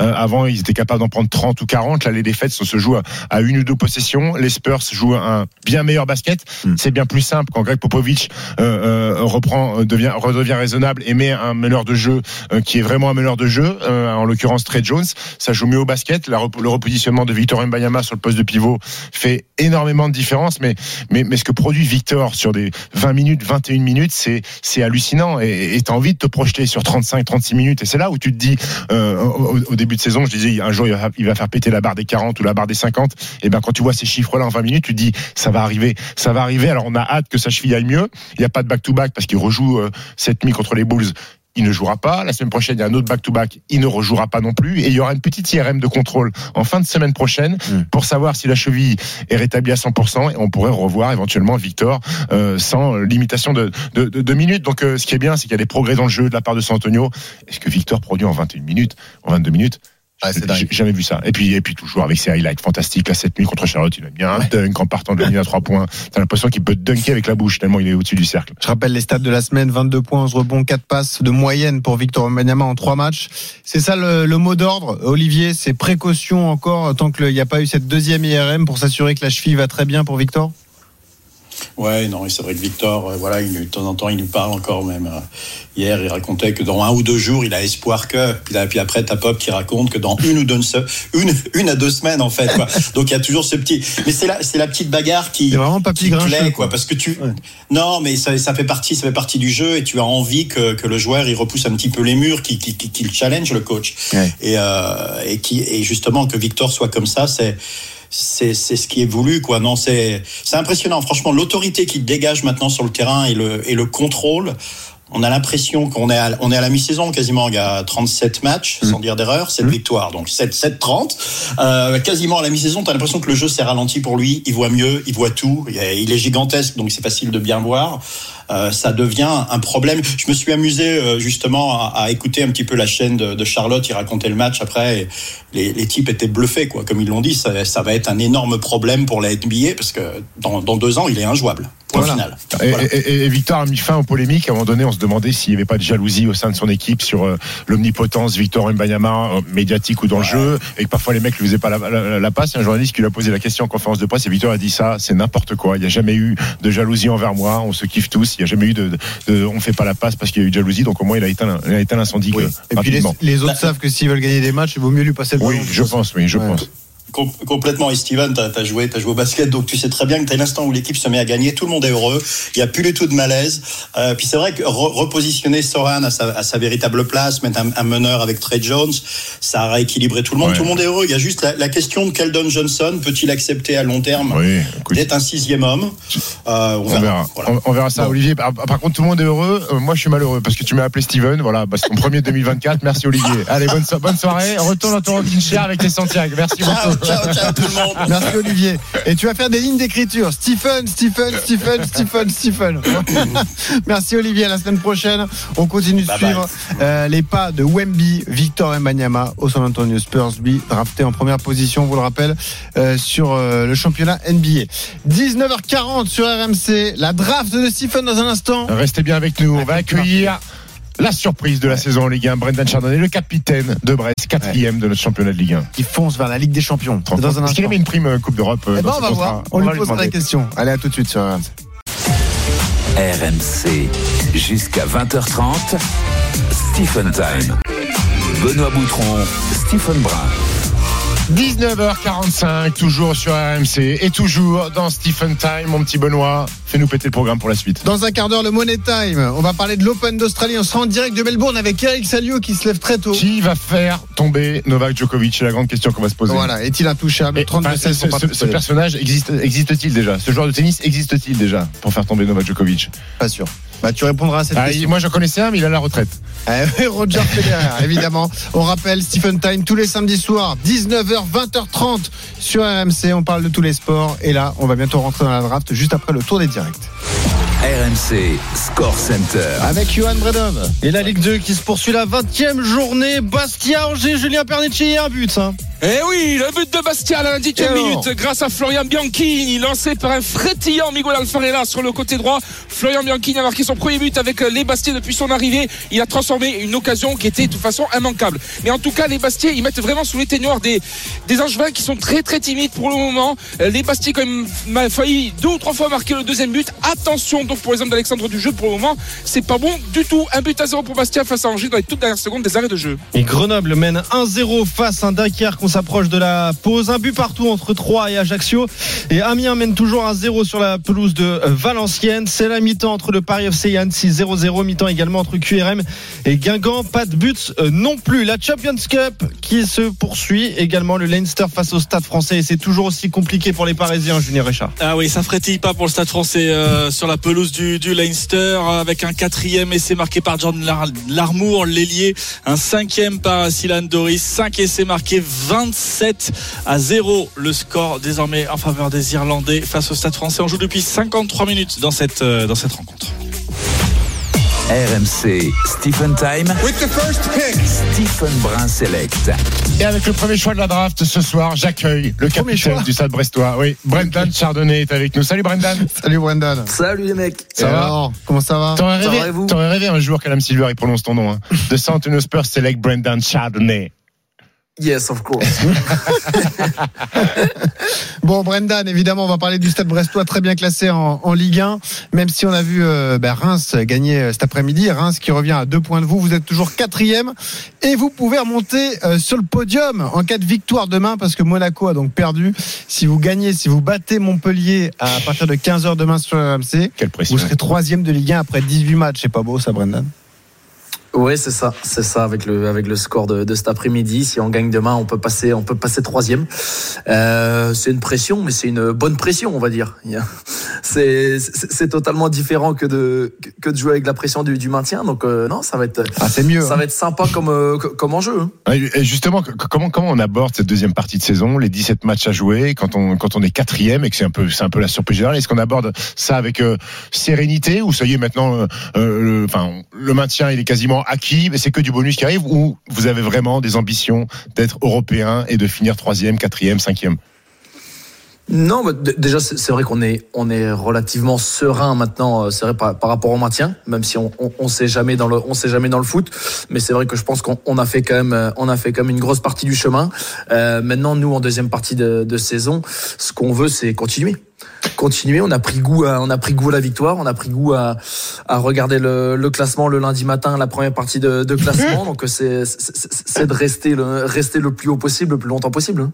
Euh, avant, ils étaient capables d'en prendre 30 ou 40. Là, les défaites se se jouent à, à une ou deux possessions. Les Spurs jouent un bien meilleur basket. C'est bien plus simple quand Greg Popovich euh, euh, reprend, euh, devient, redevient raisonnable et met un meneur de jeu qui est vraiment un meneur de jeu, en l'occurrence Trey Jones. Ça joue mieux au basket. Le repositionnement de Victor Mbayama sur le poste de pivot fait énormément de différence. Mais, mais, mais ce que produit Victor sur des 20 minutes, 21 minutes, c'est, c'est hallucinant. Et tu as envie de te projeter sur 35, 36 minutes. Et c'est là où tu te dis, au, début de saison, je disais, un jour, il va, il va faire péter la barre des 40 ou la barre des 50. Et ben, quand tu vois ces chiffres-là en 20 minutes, tu te dis, ça va arriver, ça va arriver. Alors, on a hâte que sa cheville aille mieux. Il n'y a pas de back-to-back parce qu'il rejoue euh, cette nuit contre les Bulls il ne jouera pas. La semaine prochaine, il y a un autre back-to-back, il ne rejouera pas non plus. Et il y aura une petite IRM de contrôle en fin de semaine prochaine pour savoir si la cheville est rétablie à 100% et on pourrait revoir éventuellement Victor euh, sans limitation de, de, de, de minutes. Donc euh, ce qui est bien, c'est qu'il y a des progrès dans le jeu de la part de San Antonio. Est-ce que Victor produit en 21 minutes, en 22 minutes? J'ai jamais vu ça. Et puis, et puis toujours avec ses highlights fantastiques. Là, cette nuit contre Charlotte, il a bien un dunk en partant de ligne à 3 points. T'as l'impression qu'il peut dunker avec la bouche tellement il est au-dessus du cercle. Je rappelle les stats de la semaine 22 points, 11 rebonds, 4 passes de moyenne pour Victor Wembanyama en 3 matchs. C'est ça le, le mot d'ordre, Olivier. C'est précaution encore tant qu'il n'y a pas eu cette deuxième IRM pour s'assurer que la cheville va très bien pour Victor? Ouais, non, et c'est vrai que Victor, euh, voilà, il, de temps en temps, il nous parle encore même. euh, hier, il racontait que dans un ou deux jours, il a espoir que. Puis, là, puis après, t'as Pop qui raconte que dans une ou deux, une, une à deux semaines, en fait. Quoi. Donc il y a toujours ce petit. Mais c'est la, c'est la petite bagarre qui. C'est vraiment papy qui grincheux, plaît, quoi. Parce que tu. Non, mais ça, ça fait partie, ça fait partie du jeu, et tu as envie que, que le joueur il repousse un petit peu les murs, qu'il qui, qui, qu'il challenge le coach, et, euh, et qui et justement que Victor soit comme ça, c'est c'est ce qui est voulu quoi. Non c'est c'est impressionnant. Franchement l'autorité qu'il dégage maintenant sur le terrain et le et le contrôle on a l'impression qu'on est à, on est à la mi-saison quasiment il y a 37 matchs sans dire d'erreur 7 victoires donc 7 7 30 euh, quasiment à la mi-saison tu as l'impression que le jeu s'est ralenti pour lui il voit mieux il voit tout il est, il est gigantesque donc c'est facile de bien voir euh, ça devient un problème. Je me suis amusé euh, justement à, à écouter un petit peu la chaîne de, de Charlotte. Il racontait le match après. Et les, les types étaient bluffés, quoi. Comme ils l'ont dit, ça, ça va être un énorme problème pour la NBA parce que dans, dans deux ans, il est injouable. Point Voilà. final. Et, Voilà. et- et Victor a mis fin aux polémiques. À un moment donné, on se demandait s'il n'y avait pas de jalousie au sein de son équipe sur euh, l'omnipotence Victor Mbanyama, euh, médiatique ou dans le jeu, et que parfois les mecs lui faisaient pas la, la- la passe. Il y a un journaliste qui lui a posé la question en conférence de presse, et Victor a dit ça, c'est n'importe quoi. Il n'y a jamais eu de jalousie envers moi. On se kiffe tous. Il n'y a jamais eu de, de- on fait pas la passe parce qu'il y a eu de jalousie. Donc au moins, il a éteint, il a éteint l'incendie. Et puis les, rapidement. les autres savent que s'ils veulent gagner des matchs, il vaut mieux lui passer le Oui, ballon. je pense, oui, je pense. Com- complètement. Et Steven, t'as as joué, t'as joué au basket, donc tu sais très bien que t'as l'instant où l'équipe se met à gagner, tout le monde est heureux. Il y a plus du tout de malaise. Euh, puis c'est vrai que re- repositionner Soran à sa, à sa véritable place, mettre un, un meneur avec Trey Jones, ça a rééquilibré tout le monde. Ouais. Tout le monde est heureux. Il y a juste la, la question de Keldon Johnson, peut-il accepter à long terme Oui, d'être un sixième homme? Euh, On verra. On, on verra ça, Olivier. Par, par contre, tout le monde est heureux. Euh, moi, je suis malheureux parce que tu m'as appelé Steven. Voilà, bah, c'est ton premier 2024. Merci, Olivier. Allez, bonne, so- bonne soirée. Retourne dans ton rocking chair avec les Santiago. Merci beaucoup. ciao, ciao tout le monde. Merci Olivier. Et tu vas faire des lignes d'écriture. Stephen, Stephen, Stephen, Stephen, Stephen. Merci Olivier. À la semaine prochaine, on continue de suivre euh, les pas de Wemby, Victor Wembanyama au San Antonio Spurs, lui drafté en première position, vous le rappelle, euh, sur euh, le championnat NBA. 19h40 sur RMC. La draft de Stephen dans un instant. Restez bien avec nous. On va accueillir la surprise de la saison en Ligue 1, Brendan Chardonnay, le capitaine de Brest, quatrième de notre championnat de Ligue 1. Qui fonce vers la Ligue des Champions. Dans un Est-ce qu'il a mis une prime euh, Coupe d'Europe euh, Eh ben, on va voir. On, lui posera la question. Allez, à tout de suite sur RMC. RMC jusqu'à 20h30. Stephen Time. Benoît Boutron, Stephen Brun. 19h45, toujours sur RMC et toujours dans Stephen Time, mon petit Benoît. Fais-nous péter le programme pour la suite. Dans un quart d'heure, le Money Time. On va parler de l'Open d'Australie. On sera en direct de Melbourne avec Eric Salio qui se lève très tôt. Qui va faire tomber Novak Djokovic? C'est la grande question qu'on va se poser. Voilà. Est-il intouchable? Et, 32 enfin, ce, 16 sont ce- ce personnage existe, existe-t-il déjà? Ce joueur de tennis existe-t-il déjà pour faire tomber Novak Djokovic? Pas sûr. Bah, tu répondras à cette Ah, question. Moi, j'en connaissais un, mais il a la retraite. Oui, Roger Federer, évidemment. On rappelle Stephen Time tous les samedis soirs, 19h, 20h30 sur RMC. On parle de tous les sports. Et là, on va bientôt rentrer dans la draft juste après le tour des directs. RMC Score Center. Avec Johan Bredov. Et la Ligue 2 qui se poursuit la 20e journée. Bastia, Angers, Julien Pernici et un but. hein. Eh oui, le but de Bastia à la 28e Et alors minute grâce à Florian Bianchini, lancé par un frétillant Miguel Alfarella sur le côté droit. Florian Bianchini a marqué son premier but avec euh, les Bastiais depuis son arrivée. Il a transformé une occasion qui était de toute façon immanquable. Mais en tout cas, les Bastiais, ils mettent vraiment sous les ténors des, des Angevins qui sont très très timides pour le moment. Euh, Les Bastiais quand même failli deux ou trois fois marquer le deuxième but. Attention donc pour les hommes d'Alexandre du jeu pour le moment. C'est pas bon du tout. Un but à zéro pour Bastia face à Angers dans les toutes dernières secondes des arrêts de jeu. Et Grenoble mène 1-0 face à un Dunkerque. On s'approche de la pause. Un but partout entre Troyes et Ajaccio. Et Amiens mène toujours 1-0 sur la pelouse de euh, Valenciennes. C'est la mi-temps entre le Paris FC et Annecy 0-0. Mi-temps également entre QRM et Guingamp. Pas de but euh, non plus. La Champions Cup qui se poursuit. Également le Leinster face au Stade français. Et c'est toujours aussi compliqué pour les Parisiens, Julien Richard. Ah oui, ça frétille pas pour le Stade français euh, sur la pelouse du, Leinster euh, avec un quatrième essai marqué par John Lar- Larmour, l'ailier, un cinquième par Silan Doris, cinq essais marqués, 27 à 0 le score désormais en faveur des Irlandais face au Stade français. On joue depuis 53 minutes dans cette, euh, dans cette rencontre. RMC Stephen Time. Stephen Brun Select. Et avec le premier choix de la draft ce soir, j'accueille le Premier capitaine choix. du Stade Brestois. Oui, Brendan Chardonnay est avec nous. Salut Brendan. Salut Brendan. Salut les mecs. Ça va Comment ça va T'aurais rêvé, un jour qu'Adam Silver il prononce ton nom. Hein. De San Antonio Spurs select Brendan Chardonnay. Yes, of course. Bon, Brendan, évidemment, on va parler du Stade Brestois très bien classé en, en Ligue 1. Même si on a vu euh, ben, Reims gagner euh, cet après-midi, Reims qui revient à deux points de vous. Vous êtes toujours quatrième et vous pouvez remonter euh, sur le podium en cas de victoire demain parce que Monaco a donc perdu. Si vous gagnez, si vous battez Montpellier à partir de 15h demain sur RMC, Quelle pression. vous serez troisième de Ligue 1 après 18 matchs. C'est pas beau ça, Brendan? Ouais, c'est ça, c'est ça avec le avec le score de, de cet après-midi. Si on gagne demain, on peut passer, on peut passer troisième. Euh, c'est une pression, mais c'est une bonne pression, on va dire. C'est totalement différent que de que de jouer avec la pression du, du maintien. Donc euh, non, ça va être Ah, c'est mieux. ça hein. va être sympa comme euh, comme enjeu. hein. Et Justement, comment, comment on aborde cette deuxième partie de saison, les 17 matchs à jouer, quand on, quand on est quatrième et que c'est un peu, c'est un peu la surprise générale Est-ce qu'on aborde ça avec sérénité ou ça y est maintenant, enfin, le maintien il est quasiment acquis, mais c'est que du bonus qui arrive ou vous avez vraiment des ambitions d'être européen et de finir troisième, quatrième, cinquième? Non, bah, déjà c'est vrai qu'on est on est relativement serein maintenant. euh, C'est vrai par, par rapport au maintien, même si on, on, on sait jamais dans le on sait jamais dans le foot. Mais c'est vrai que je pense qu'on on a fait quand même euh, on a fait quand même une grosse partie du chemin. Euh, maintenant, nous en deuxième partie de, de saison, ce qu'on veut c'est continuer. Continuer, on a pris goût à, on a pris goût à la victoire, on a pris goût à, à regarder le, le classement le lundi matin, la première partie de, de classement. Donc c'est c'est- c'est- c'est de rester le rester le plus haut possible, le plus longtemps possible.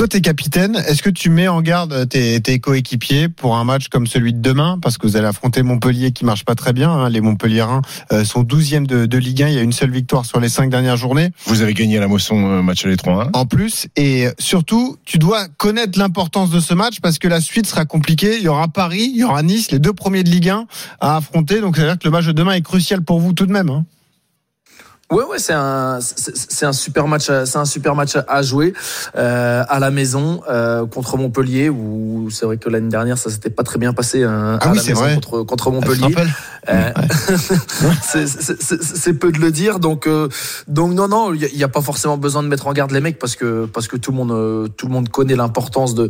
Toi, t'es capitaine. Est-ce que tu mets en garde tes, tes coéquipiers pour un match comme celui de demain? Parce que vous allez affronter Montpellier qui marche pas très bien. hein. Les Montpelliérains euh, sont 12e de, de Ligue 1. Il y a une seule victoire sur les cinq dernières journées. Vous avez gagné à la moisson euh, match les 3-1. En plus, et surtout, tu dois connaître l'importance de ce match parce que la suite sera compliquée. Il y aura Paris, il y aura Nice, les deux premiers de Ligue 1 à affronter. Donc, ça veut dire que le match de demain est crucial pour vous tout de même. hein. Ouais, ouais, c'est un, c'est un super match, c'est un super match à jouer euh, à la maison euh, contre Montpellier. Où c'est vrai que l'année dernière, ça s'était pas très bien passé euh, Ah à oui, la maison vrai. contre contre Ah, Montpellier. Euh, c'est- c'est peu de le dire. Donc, euh, donc non, non, il n'y a, pas forcément besoin de mettre en garde les mecs parce que parce que tout le monde, euh, tout le monde connaît l'importance de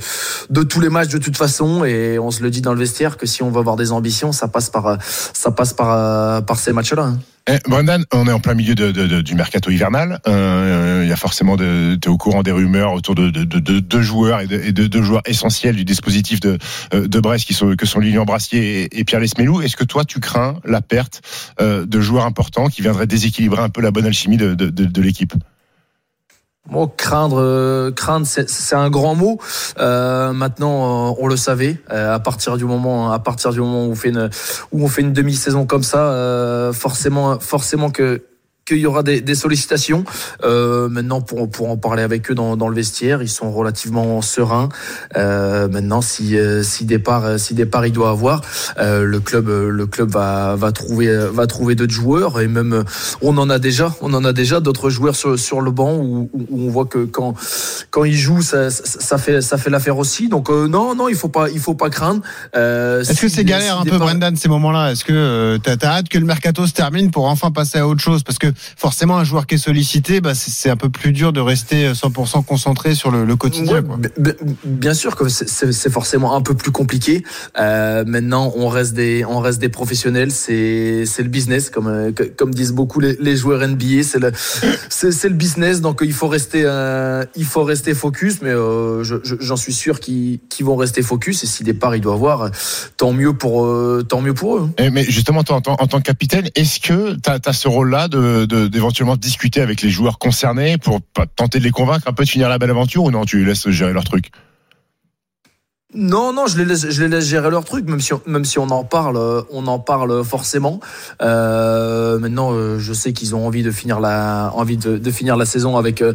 de tous les matchs de toute façon et on se le dit dans le vestiaire que si on veut avoir des ambitions, ça passe par ça passe par par ces matchs-là. hein. Eh, Brendan, on est en plein milieu du mercato hivernal. Euh, Il y a forcément, de- t'es au courant des rumeurs autour de deux de, de, deux joueurs et de, deux joueurs essentiels du dispositif de, euh, de Brest, qui sont, que sont Lilian Brassier et, Pierre Lesmelou. Est-ce que toi, tu crains la perte euh, de joueurs importants qui viendraient déséquilibrer un peu la bonne alchimie de l'équipe? Bon, craindre, euh, craindre, c'est- un grand mot. Euh, maintenant, euh, on le savait. À partir du moment, à partir du moment où on fait une, où on fait une demi-saison comme ça, forcément, forcément que qu'il y aura des, des sollicitations. Euh, maintenant, pour, pour en parler avec eux dans, dans le vestiaire, ils sont relativement sereins. Euh, maintenant, si, euh, si départ, si départ il doit avoir, euh, le club, le club va, va trouver, va trouver d'autres joueurs et même, on en a déjà, on en a déjà d'autres joueurs sur, sur le banc où, on voit que quand, quand ils jouent, ça, ça, fait, ça fait l'affaire aussi. Donc non, non, il faut pas, il faut pas craindre. Est-ce que c'est galère si un peu, Brendan, ces moments-là? Est-ce que euh, t'as as hâte que le mercato se termine pour enfin passer à autre chose? Parce que forcément, un joueur qui est sollicité, bah, c'est un peu plus dur de rester 100% concentré sur le, le quotidien. Ouais, quoi. bien sûr que c'est- forcément un peu plus compliqué. Euh, maintenant, on reste des, on reste des professionnels. C'est, c'est le business, comme, euh, comme disent beaucoup les, les joueurs NBA. C'est le, c'est, le business. Donc, il faut rester, euh, il faut rester focus. Mais euh, je- je- j'en suis sûr qu'ils, vont rester focus. Et si départ il doit avoir, euh, tant mieux pour, euh, tant mieux pour eux. Mais justement, toi, en, tant- en tant que capitaine, est-ce que tu as, ce rôle-là de, de- d'éventuellement discuter avec les joueurs concernés pour tenter de les convaincre un peu de finir la belle aventure ou non, tu les laisses gérer leur truc? Non, non, je les laisse, je les laisse gérer leur truc, même si on, même si on en parle, euh, on en parle forcément. Euh, maintenant, euh, je sais qu'ils ont envie de finir la, envie de, de finir la saison avec, euh,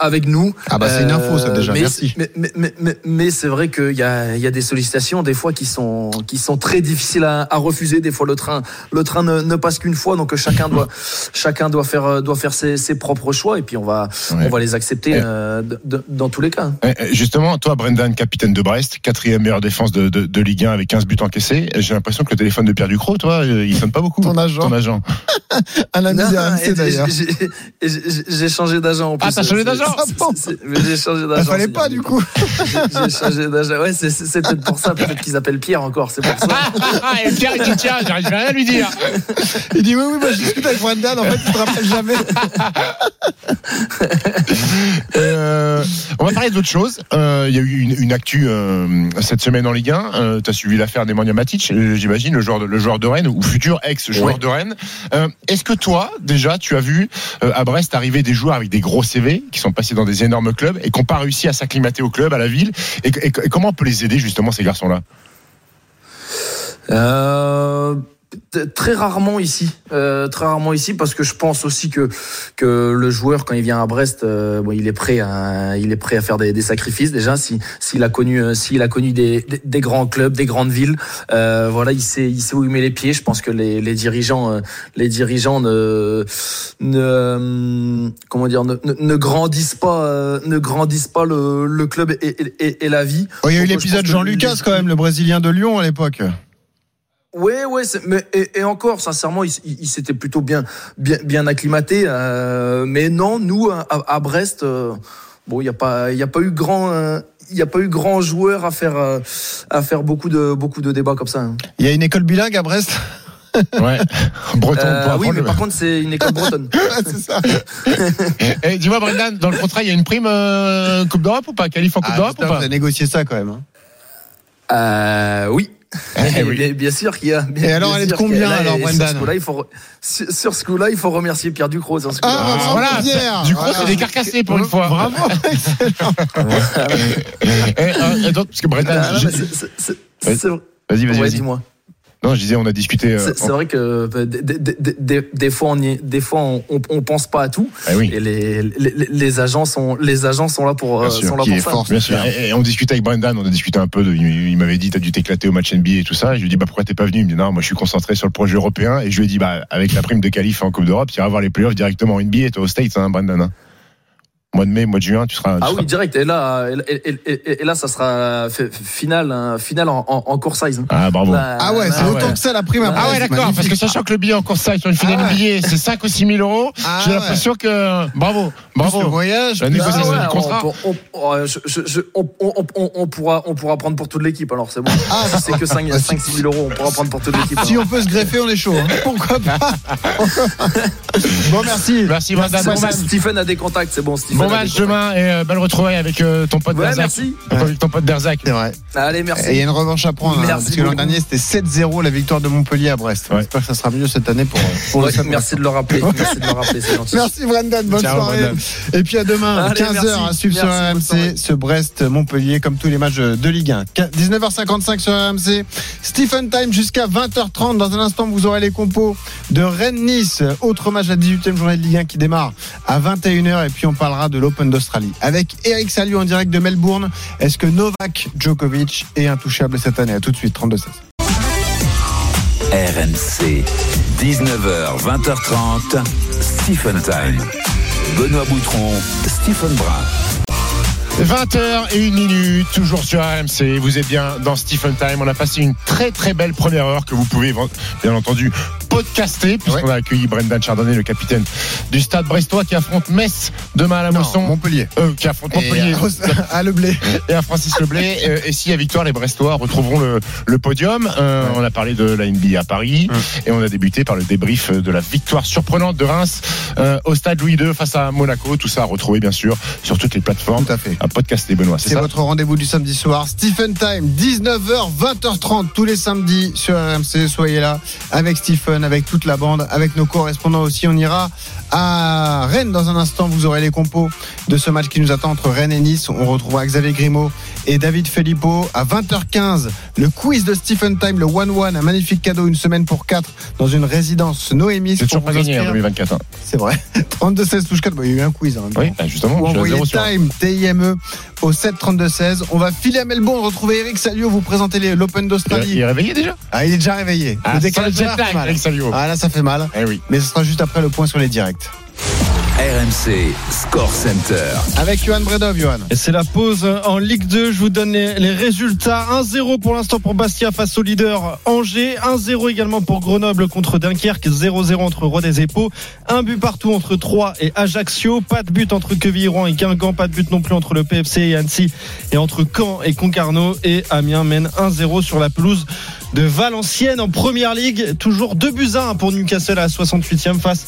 avec, nous. Ah bah, c'est une info, ça, déjà, mais, merci. Mais, mais, mais, mais, mais c'est vrai qu'il y a, il y a des sollicitations des fois qui sont, qui sont très difficiles à, à refuser. Des fois, le train, le train ne, ne passe qu'une fois, donc chacun doit, chacun doit faire, doit faire ses, ses propres choix, et puis on va, Ouais. on va les accepter Ouais. euh, dans tous les cas. Justement, toi, Brendan, capitaine de Brest, quatrième meilleure défense de, de, de Ligue 1 avec 15 buts encaissés, j'ai l'impression que le téléphone de Pierre Ducrot, toi, euh, il sonne pas beaucoup. Ton agent. Ton agent. RMC et- d'ailleurs. j'ai- changé d'agent en plus. Ah, t'as changé d'agent mais J'ai changé d'agent. Il fallait c'est- pas du coup. J'ai changé d'agent. Ouais, c'est peut-être pour ça. Peut-être qu'ils appellent Pierre encore. C'est pour ça. Ah, et Pierre, il dit tiens, j'arrive rien à lui dire. Il dit oui, oui, moi je discute avec Brendan, en fait, il te rappelle jamais. Euh, on va parler d'autre chose. Euh, Il y a eu une, une actu euh, cette semaine en Ligue 1. tu as suivi l'affaire d'Emmanuel Matic, euh, j'imagine, le joueur, de, le joueur de Rennes ou futur ex-joueur Ouais. de Rennes. Euh, Est-ce que toi, déjà, tu as vu euh, à Brest arriver des joueurs avec des gros CV qui sont passés dans des énormes clubs et qui n'ont pas réussi à s'acclimater au club, à la ville et, et- et comment on peut les aider justement ces garçons-là? Euh, très rarement ici, euh, très rarement ici, parce que je pense aussi que que le joueur quand il vient à Brest, euh, bon, il est prêt à il est prêt à faire des, des sacrifices déjà. Si s'il a connu euh, s'il a connu des, des, des grands clubs, des grandes villes, euh, voilà, il sait il sait où il met les pieds. Je pense que les, les dirigeants euh, les dirigeants ne ne comment dire ne, ne, ne grandissent pas euh, ne grandissent pas le, le club et, et, et- et la vie. Oh, il y a eu l'épisode Jean les- Lucas quand même, le Brésilien de Lyon à l'époque. Ouais, ouais, mais et, et encore, sincèrement, il, il- il s'était plutôt bien, bien, bien acclimaté. euh, mais non, nous à, à Brest, euh, bon, il y a pas, il y a pas eu grand, euh, il y a pas eu grand joueur à faire, euh, à faire beaucoup de, beaucoup de débats comme ça. hein. Il y a une école bilingue à Brest? Ouais, breton. Euh, pour oui, mais par contre, c'est une école bretonne. c'est ça. Eh, Dis-moi, Brendan, dans le contrat, il y a une prime euh, Coupe d'Europe ou pas? Qualif en Coupe Ah, d'Europe ou pas? vous avez négocié ça quand même. hein. Euh, oui. Eh oui. Bien, bien sûr qu'il y a. bien- Et alors, elle est de a- combien, là, alors, et Brendan Sur ce coup-là, il faut, sur, sur ce coup-là, il faut remercier Pierre Ducrot. Sur ce coup-là. Ah, Ah, voilà, Pierre. du coup, Voilà. c'est décarcassé pour une fois. Bravo. Eh, euh, et donc, parce que Brendan, Ah, c'est- Vas-y. vas-y, vas-y, Ouais, vas-y. dis-moi. Non, je disais, on a discuté. euh, C'est vrai que euh, des, fois on y- des fois on, on, on pense pas à tout Eh oui. et les, les, les agents sont les agents sont là pour euh, Bien sûr, sont là qui pour est ça. bien sûr. Et, et on discutait avec Brendan, on a discuté un peu. De, il, il m'avait dit, t'as dû t'éclater au match NBA et tout ça. Et je lui ai dit, bah pourquoi t'es pas venu? Il me dit, non, moi je suis concentré sur le projet européen. Et je lui ai dit, bah avec la prime de qualif en Coupe d'Europe, tu iras voir les playoffs directement en NBA. Toi aux States, hein, Brendan. hein. Mois de mai, mois de juin, tu seras. tu Ah seras- oui, direct. Et là, et, et- et- et là, ça sera f- finale, hein, en, en, en court size. Ah bravo. Là- Ah ouais, c'est là- autant que ça la prime. Ah Ah ouais, d'accord, parce que sachant que le billet en course sur une finale Ah ouais. NBA, c'est 5 ou 6 000 euros, Ah j'ai ouais. l'impression que. Bravo, Plus le bravo. voyage, La plus- négociation Ah ouais, du contrat. on, on- on- je- je- je- on- on- on- on pourra, on pourra prendre pour toute l'équipe. Alors c'est bon. Ah, Si c'est que 5 6 000 euros, on pourra prendre pour toute l'équipe. Si on peut se greffer, on est chaud. hein. Pourquoi pas Bon, merci. Merci, match. Stephen a des contacts, c'est bon. Stephen Bon match demain et euh, belle retrouvaille avec euh, ton pote Ouais, Derzac. merci. Ton, ton pote Derzac. C'est vrai. Allez, merci. Et il y a une revanche à prendre. hein, Merci parce que l'an dernier, c'était 7-0 la victoire de Montpellier à Brest. Ouais. J'espère que ça sera mieux cette année pour, pour Ouais, le Stade merci de le rappeler. Merci de le rappeler, c'est gentil. Merci Brendan, bonne Ciao, soirée. Et puis à demain, Allez, 15h merci. à suivre sur Merci. RMC, ce Brest-Montpellier, comme tous les matchs de Ligue 1. 19h55 sur RMC, Stephen Time jusqu'à 20h30. Dans un instant, vous aurez les compos de Rennes-Nice, autre match à 18e journée de Ligue 1 qui démarre à 21h. Et puis on parlera de l'Open d'Australie. Avec Eric Salio en direct de Melbourne, est-ce que Novak Djokovic est intouchable cette année? À tout de suite, 32-16. RMC, 19h, 20h30, Stephen Time. Benoît Boutron, Stephen Brun. 20h et 1 minute, toujours sur RMC. Vous êtes bien dans Stephen Time. On a passé une très très belle première heure que vous pouvez bien entendu podcaster puisqu'on a accueilli Brendan Chardonnay, le capitaine du stade brestois qui affronte Metz demain à la Mosson. Montpellier. Euh, qui affronte Et Montpellier. à, à Le Blé. et à Francis Leblé. Euh, Et s'il y a victoire, les Brestois retrouveront le, le podium. Euh, On a parlé de la NBA à Paris et on a débuté par le débrief de la victoire surprenante de Reims euh, au stade Louis II face à Monaco. Tout ça à retrouver bien sûr sur toutes les plateformes. Tout à fait. Un podcast des Benoît, c'est votre rendez-vous du samedi soir. Stephen Time, 19h, 20h30 tous les samedis sur RMC. Soyez là avec Stephen, avec toute la bande, avec nos correspondants aussi. On ira à Rennes dans un instant. Vous aurez les compos de ce match qui nous attend entre Rennes et Nice. On retrouvera Xavier Grimaud et David Filippo. À 20h15, le quiz de Stephen Time, le 1-1, un magnifique cadeau, une semaine pour 4 dans une résidence Noémis. C'est toujours pas vous gagné en inscrire. 2024. hein. C'est vrai. 32-16 touche 4. Bah, il y a eu un quiz. hein. Oui, bah, justement. À envoyez un. Time, T-I-M-E, au 7 32 16. On va filer à Melbourne, retrouver Eric Salio, vous présenter l'Open Il d'Australie. est réveillé déjà Ah, il est déjà réveillé. Ah, le décalage. Eric Salio. Ah, là, ça fait mal. Eh oui. Mais ce sera juste après le point sur les directs. RMC Score Center. Avec Johan Bredov, Johan. Et c'est la pause en Ligue 2. Je vous donne les, les résultats. 1-0 pour l'instant pour Bastia face au leader Angers. 1-0 également pour Grenoble contre Dunkerque. 0-0 entre Rodez et Pau. Un but partout entre Troyes et Ajaccio. Pas de but entre Quevilly-Rouen et Guingamp. Pas de but non plus entre le PFC et Annecy. Et entre Caen et Concarneau. Et Amiens mène 1-0 sur la pelouse de Valenciennes en première ligue. Toujours 2 buts à 1 pour Newcastle à la 68e face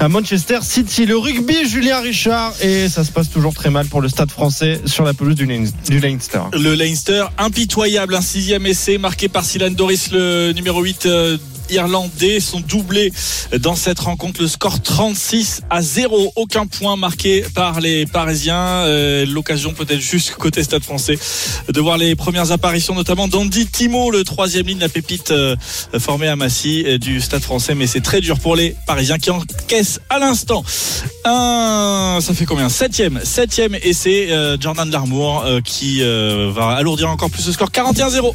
à Manchester City. Le rugby, Julien Richard. Et ça se passe toujours très mal pour le stade français sur la pelouse du, Lein- du Leinster. Le Leinster, impitoyable, un sixième essai marqué par Silan Doris, le numéro 8 euh, irlandais, sont doublés dans cette rencontre. Le score 36 à 0, aucun point marqué par les Parisiens. Euh, L'occasion peut-être juste côté Stade français de voir les premières apparitions, notamment d'Andy Timo, le troisième ligne, la pépite euh, formée à Massy euh, du Stade français. Mais c'est très dur pour les Parisiens qui encaissent à l'instant un, ça fait combien? Septième, septième essai, euh, Jordan Larmour qui va alourdir encore plus le score 41-0.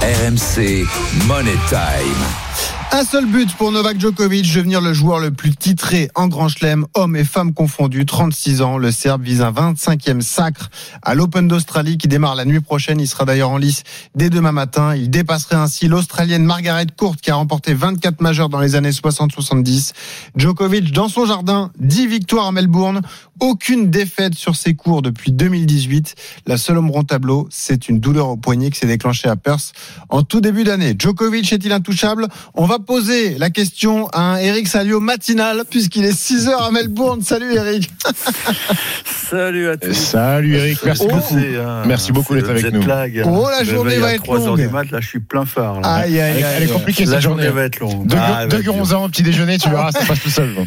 RMC Money Time. Un seul but pour Novak Djokovic, devenir le joueur le plus titré en Grand Chelem, hommes et femmes confondus, 36 ans. Le Serbe vise un 25e sacre à l'Open d'Australie qui démarre la nuit prochaine. Il sera d'ailleurs en lice dès demain matin. Il dépasserait ainsi l'Australienne Margaret Court qui a remporté 24 majeurs dans les années 60-70. Djokovic dans son jardin, 10 victoires à Melbourne, aucune défaite sur ses cours depuis 2018. La seule ombre au tableau, c'est une douleur au poignet qui s'est déclenchée à Perth en tout début d'année. Djokovic est-il intouchable? On va poser la question à un Eric Salio matinal puisqu'il est 6 heures à Melbourne. Salut Eric. Salut à tous. Salut Eric, merci Oh, beaucoup. euh, Merci beaucoup d'être avec nous. lag. Oh, la Je journée va être 3 heures longue. du mat, là, je suis plein phare. Là. Aïe, aïe, Elle est- aïe. elle est compliquée La cette journée journée. va être longue. Deux, Ah, deux petit déjeuner, tu verras, ça passe tout seul.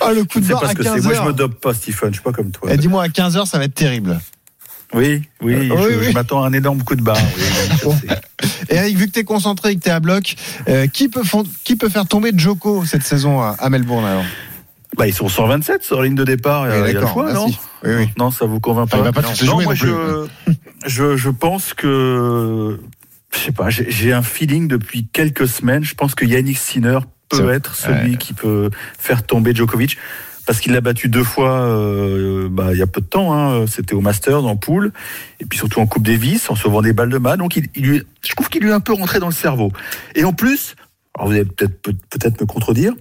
Oh, le coup de C'est barre parce à que c'est 15 moi, je me dope pas, Stephen. Je suis pas comme toi. Eh, Dis-moi, à 15 heures, ça va être terrible. Oui, oui, Oui, je, oui. je m'attends à un énorme coup de barre. oui, je. Eric, vu que t'es concentré et que t'es à bloc, euh, qui, peut qui peut faire tomber Joko cette saison à, Melbourne alors? Bah, ils sont 127 sur la ligne de départ. Il y a le choix, non? merci. Oui, oui. Non, ça vous convainc pas. Ah, pas non, Non, moi, non plus. je, je, je pense que, je sais pas, j'ai un feeling depuis quelques semaines. Je pense que Yannick Sinner peut être celui qui peut faire tomber Djokovic. Parce qu'il l'a battu deux fois euh, bah, il y a peu de temps. Hein. C'était au Masters, en poule, et puis surtout en Coupe Davis, en sauvant des balles de main. Donc je trouve qu'il lui est un peu rentré dans le cerveau. Et en plus, vous allez peut-être peut- peut-être me contredire,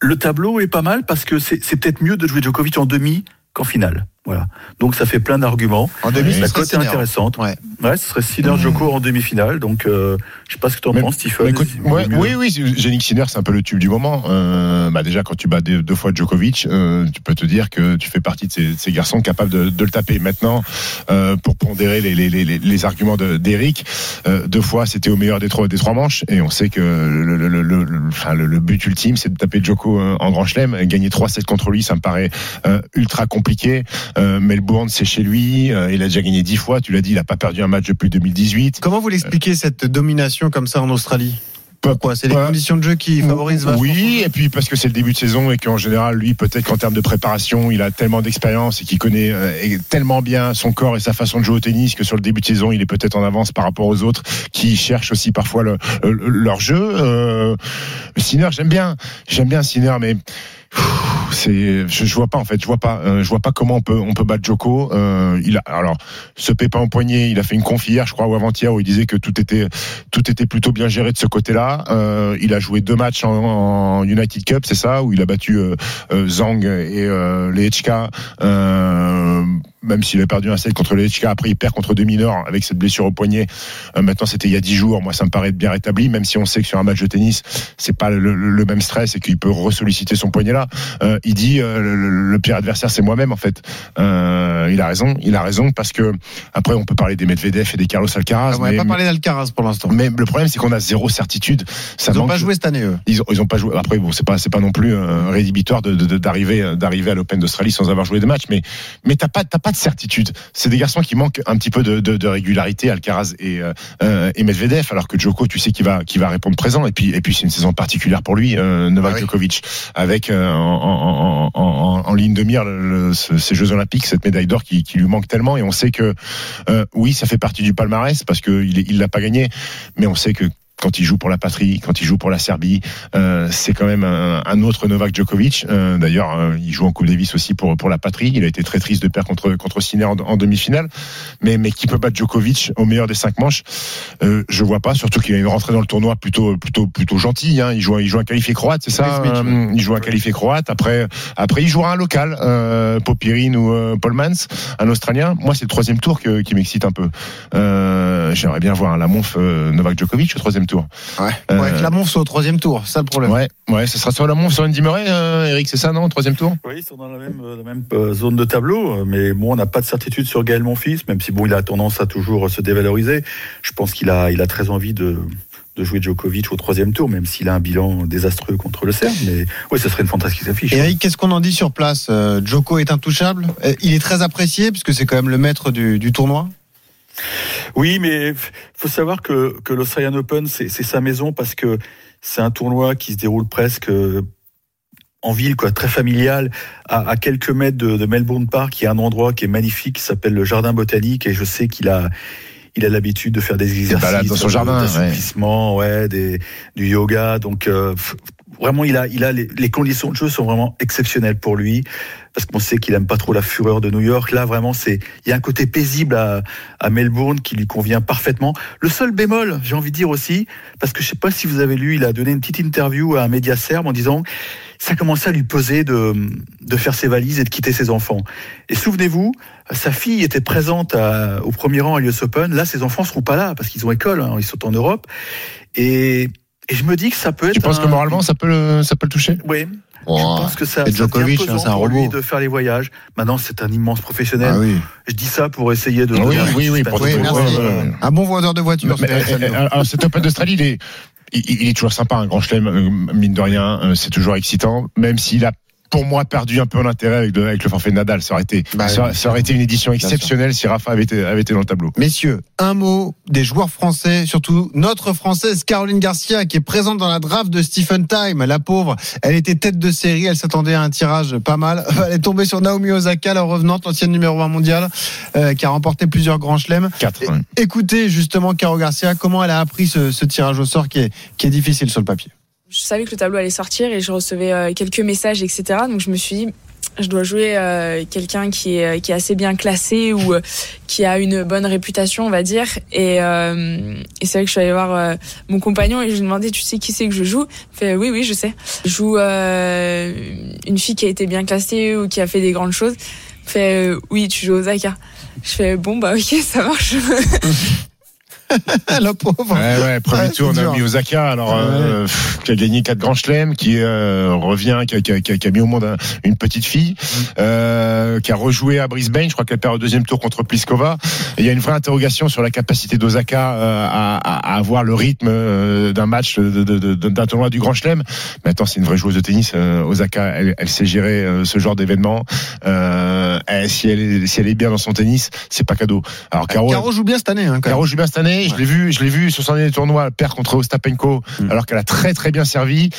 le tableau est pas mal parce que c'est peut-être mieux de jouer Djokovic en demi qu'en finale. Voilà. Donc ça fait plein d'arguments. En demi, la cote est intéressante. Ouais. Ouais, ce serait Sinner Djoko en demi-finale. Donc euh, je sais pas ce que tu en Mais- penses, Stephen. Écoute, ouais, oui, oui, Yannick Sinner, c'est un peu le tube du moment. Euh, bah déjà, quand tu bats deux, fois Djokovic, euh, tu peux te dire que tu fais partie de ces, de ces garçons capables de, de le taper. Maintenant, euh, pour pondérer les, les, les, les- les arguments de- d'Eric, euh, deux fois, c'était au meilleur des trois, des trois manches, et on sait que le, le, le, le- le- enfin, le, le but ultime, c'est de taper Djoko euh, en Grand Chelem. Gagner 3-7 contre lui, ça me paraît euh, ultra compliqué. Euh, Melbourne, c'est chez lui. Euh, il a déjà gagné 10 fois. Tu l'as dit, il a pas perdu un match depuis 2018. Comment vous l'expliquez cette domination comme ça en Australie? Pourquoi? C'est les conditions de jeu qui favorisent Oui, et puis parce que c'est le début de saison et qu'en général, lui, peut-être qu'en termes de préparation, il a tellement d'expérience et qu'il connaît euh, tellement bien son corps et sa façon de jouer au tennis que sur le début de saison, il est peut-être en avance par rapport aux autres qui cherchent aussi parfois le- le- leur jeu. Euh, Sinner, j'aime bien, j'aime bien Sinner, mais c'est, je, je vois pas en fait, je vois pas, euh, je vois pas comment on peut, on peut battre Joko. Euh, il a, alors, ce pépin au poignet, il a fait une conf hier, je crois, ou avant-hier, où il disait que tout était, tout était plutôt bien géré de ce côté-là. Euh, il a joué deux matchs en, en United Cup, c'est ça, où il a battu euh, euh, Zhang et euh, les HK. Même s'il a perdu un set contre les HK, après il perd contre deux mineurs avec cette blessure au poignet. Euh, maintenant, c'était il y a dix jours. Moi, ça me paraît bien rétabli, même si on sait que sur un match de tennis, c'est pas le, même stress et qu'il peut ressolliciter son poignet là. Euh, il dit euh, le, pire adversaire, c'est moi-même en fait. Il a raison, il a raison parce que après, on peut parler des Medvedev et des Carlos Alcaraz. Ah, On va mais- pas parler d'Alcaraz pour l'instant. mais le problème, c'est qu'on a zéro certitude. Ça Ils n'ont pas joué cette année, eux. Ils ont, ils ont pas joué. Après, bon, c'est pas, c'est pas non plus rédhibitoire d'arriver, d'arriver à l'Open d'Australie sans avoir joué de match. Mais, mais t'as pas, t'as pas de certitude. C'est des garçons qui manquent un petit peu de, de, de régularité, Alcaraz et, euh, euh, et Medvedev. Alors que Djoko, tu sais qu'il va, qu'il va répondre présent. Et puis, et puis c'est une saison particulière pour lui, euh, Novak Ah oui. Djokovic, avec euh, en, en, en, en, en ligne de mire le- le- ce- ces Jeux Olympiques, cette médaille d'or qui, qui lui manque tellement. Et on sait que, oui, ça fait partie du palmarès parce qu'il il l'a pas gagné, mais on sait que quand il joue pour la patrie, quand il joue pour la Serbie, euh, c'est quand même un, un autre Novak Djokovic. Euh, D'ailleurs, euh, il joue en Coupe Davis aussi pour pour la patrie. Il a été très triste de perdre contre contre Sinner en, en demi-finale, mais mais qui peut battre Djokovic au meilleur des cinq manches? Je vois pas. Surtout qu'il a une rentrée dans le tournoi plutôt plutôt plutôt gentille. Hein. Il joue il joue un qualifié croate, c'est ça Smith, Il joue un qualifié croate. Après après il jouera un local, euh, Popirine ou Paul Mans, un Australien. Moi, c'est le troisième tour que- qui m'excite un peu. J'aimerais bien voir un Lamonf euh, Novak Djokovic au troisième tour. Ouais. Euh, Ouais, Clermont soit au troisième tour, c'est ça le problème. Ouais, ouais, ça sera sur la sur Andy Murray, euh, Eric, c'est ça, non, au troisième tour? Oui, ils sont dans la même, euh, la même euh, zone de tableau, euh, mais bon, on n'a pas de certitude sur Gaël Monfils, même si bon, il a tendance à toujours se dévaloriser. Je pense qu'il a, il a très envie de, de jouer Djokovic au troisième tour, même s'il a un bilan désastreux contre le Serbe. Mais oui, ce serait une fantastique affiche. Eric, qu'est-ce qu'on en dit sur place? Euh, Djoko est intouchable. Euh, Il est très apprécié puisque c'est quand même le maître du, du tournoi? Oui, mais faut savoir que, que l'Australian Open, c'est sa maison parce que c'est un tournoi qui se déroule presque euh, en ville, quoi, très familial, à, à quelques mètres de, de Melbourne Park. Il y a un endroit qui est magnifique, qui s'appelle le Jardin Botanique, et je sais qu'il a il a l'habitude de faire des exercices, dans son jardin, ouais. des, du yoga. Donc euh, vraiment, il a, il a les, les conditions de jeu sont vraiment exceptionnelles pour lui, parce qu'on sait qu'il aime pas trop la fureur de New York. Là, vraiment, c'est il y a un côté paisible à, à Melbourne qui lui convient parfaitement. Le seul bémol, j'ai envie de dire aussi, parce que je sais pas si vous avez lu, il a donné une petite interview à un média serbe en disant ça commençait à lui peser de, de faire ses valises et de quitter ses enfants. Et souvenez-vous, sa fille était présente à- au premier rang à l'US Open. Là, ses enfants seront pas là parce qu'ils ont école, hein, ils sont en Europe. Et, et je me dis que ça peut être. Tu penses que moralement, ça peut le, ça peut le toucher? Oui. Je pense que ça, ça Djokovic, devient pesant un pour lui de faire les voyages. Maintenant, c'est un immense professionnel. Ah oui. Je dis ça pour essayer de. Oui, un oui, oui, suspense. pour Oui, merci. Un bon vendeur de voitures. Euh, alors, cet Open d'Australie, il est, il, il est toujours sympa, un grand chelem, euh, mine de rien, euh, c'est toujours excitant, même s'il a pour moi perdu un peu en intérêt avec, le- avec le forfait de Nadal. Ça aurait été, Bah, ça, aurait été une édition exceptionnelle si Rafa avait été, avait été dans le tableau. Messieurs, un mot des joueurs français, surtout notre française Caroline Garcia qui est présente dans la draft de Stephen Time. La pauvre, elle était tête de série, elle s'attendait à un tirage pas mal. Elle est tombée sur Naomi Osaka, la revenante, l'ancienne numéro 1 mondiale, euh, qui a remporté plusieurs grands chelems. Écoutez justement Caro Garcia, comment elle a appris ce, ce tirage au sort qui est, qui est difficile sur le papier? Je savais que le tableau allait sortir et je recevais euh, quelques messages, etc. Donc je me suis dit, je dois jouer euh, quelqu'un qui est, qui est assez bien classé ou euh, qui a une bonne réputation, on va dire. Et, euh, et c'est vrai que je suis allée voir euh, mon compagnon et je lui ai demandé, tu sais qui c'est que je joue? Il fait, oui, oui, je sais. Je joue euh, une fille qui a été bien classée ou qui a fait des grandes choses. Il fait, euh, oui, tu joues Osaka. Je fais, bon, bah ok, ça marche. la pauvre. Ouais, ouais, premier Ouais, tour, c'est dur. Naomi Osaka, alors, euh, pff, qui a gagné quatre grands chelems, qui euh, revient, qui a, qui a- qui a- qui a mis au monde un- une petite fille, euh, qui a rejoué à Brisbane, je crois qu'elle perd au deuxième tour contre Pliskova. Et il y a une vraie interrogation sur la capacité d'Osaka euh, à, à- à avoir le rythme euh, d'un match, d'un tournoi du Grand Chelem. Mais attends, c'est une vraie joueuse de tennis. euh, Osaka, elle, elle sait gérer ce genre d'événement. Euh, si, elle est, si elle est bien dans son tennis, c'est pas cadeau. Alors Caro, Caro joue bien cette année. Hein, quand Caro joue bien cette année. Je l'ai vu, je l'ai vu sur son dernier tournoi, elle perd contre Ostapenko, Mm. alors qu'elle a très très bien servi.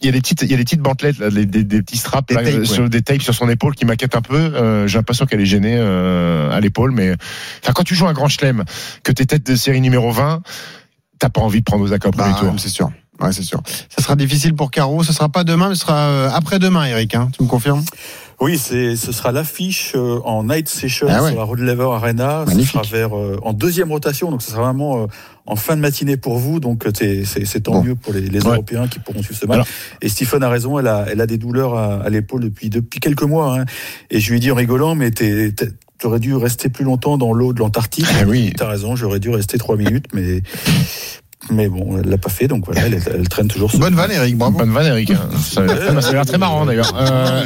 Il y a des petites, il y a des petites bandelettes, là, des, des- des petits straps, Des là, tapes, sur, ouais. des tapes sur son épaule qui m'inquiètent un peu. Euh, J'ai l'impression qu'elle est gênée euh, à l'épaule, mais enfin, quand tu joues un grand chelem, que t'es tête de série numéro 20, t'as pas envie de prendre Osaka au premier Bah, tour. c'est sûr. Ouais, c'est sûr. Ça sera difficile pour Caro. Ce sera pas demain, mais ce sera euh, après-demain, Eric. Hein. Tu me confirmes? Oui, c'est, ce sera l'affiche euh, en night session Ah ouais. sur la Rod Laver Arena. Magnifique. Ce sera vers, euh, en deuxième rotation, donc ce sera vraiment euh, en fin de matinée pour vous. Donc c'est, c'est, tant Bon. mieux pour les, les Ouais. Européens qui pourront suivre ce match. Alors- Et Stephen a raison, elle a, elle a des douleurs à, à l'épaule depuis, depuis quelques mois. Hein. Et je lui ai dit en rigolant, mais t'es, t'es- T'aurais dû rester plus longtemps dans l'eau de l'Antarctique. Ah oui. T'as raison, j'aurais dû rester trois minutes, mais mais bon, elle l'a pas fait, donc voilà, elle, elle traîne toujours. sur- Bonne vanne, Eric. Bravo. Bonne vanne, Eric. Ça, a l'air très marrant d'ailleurs. Euh,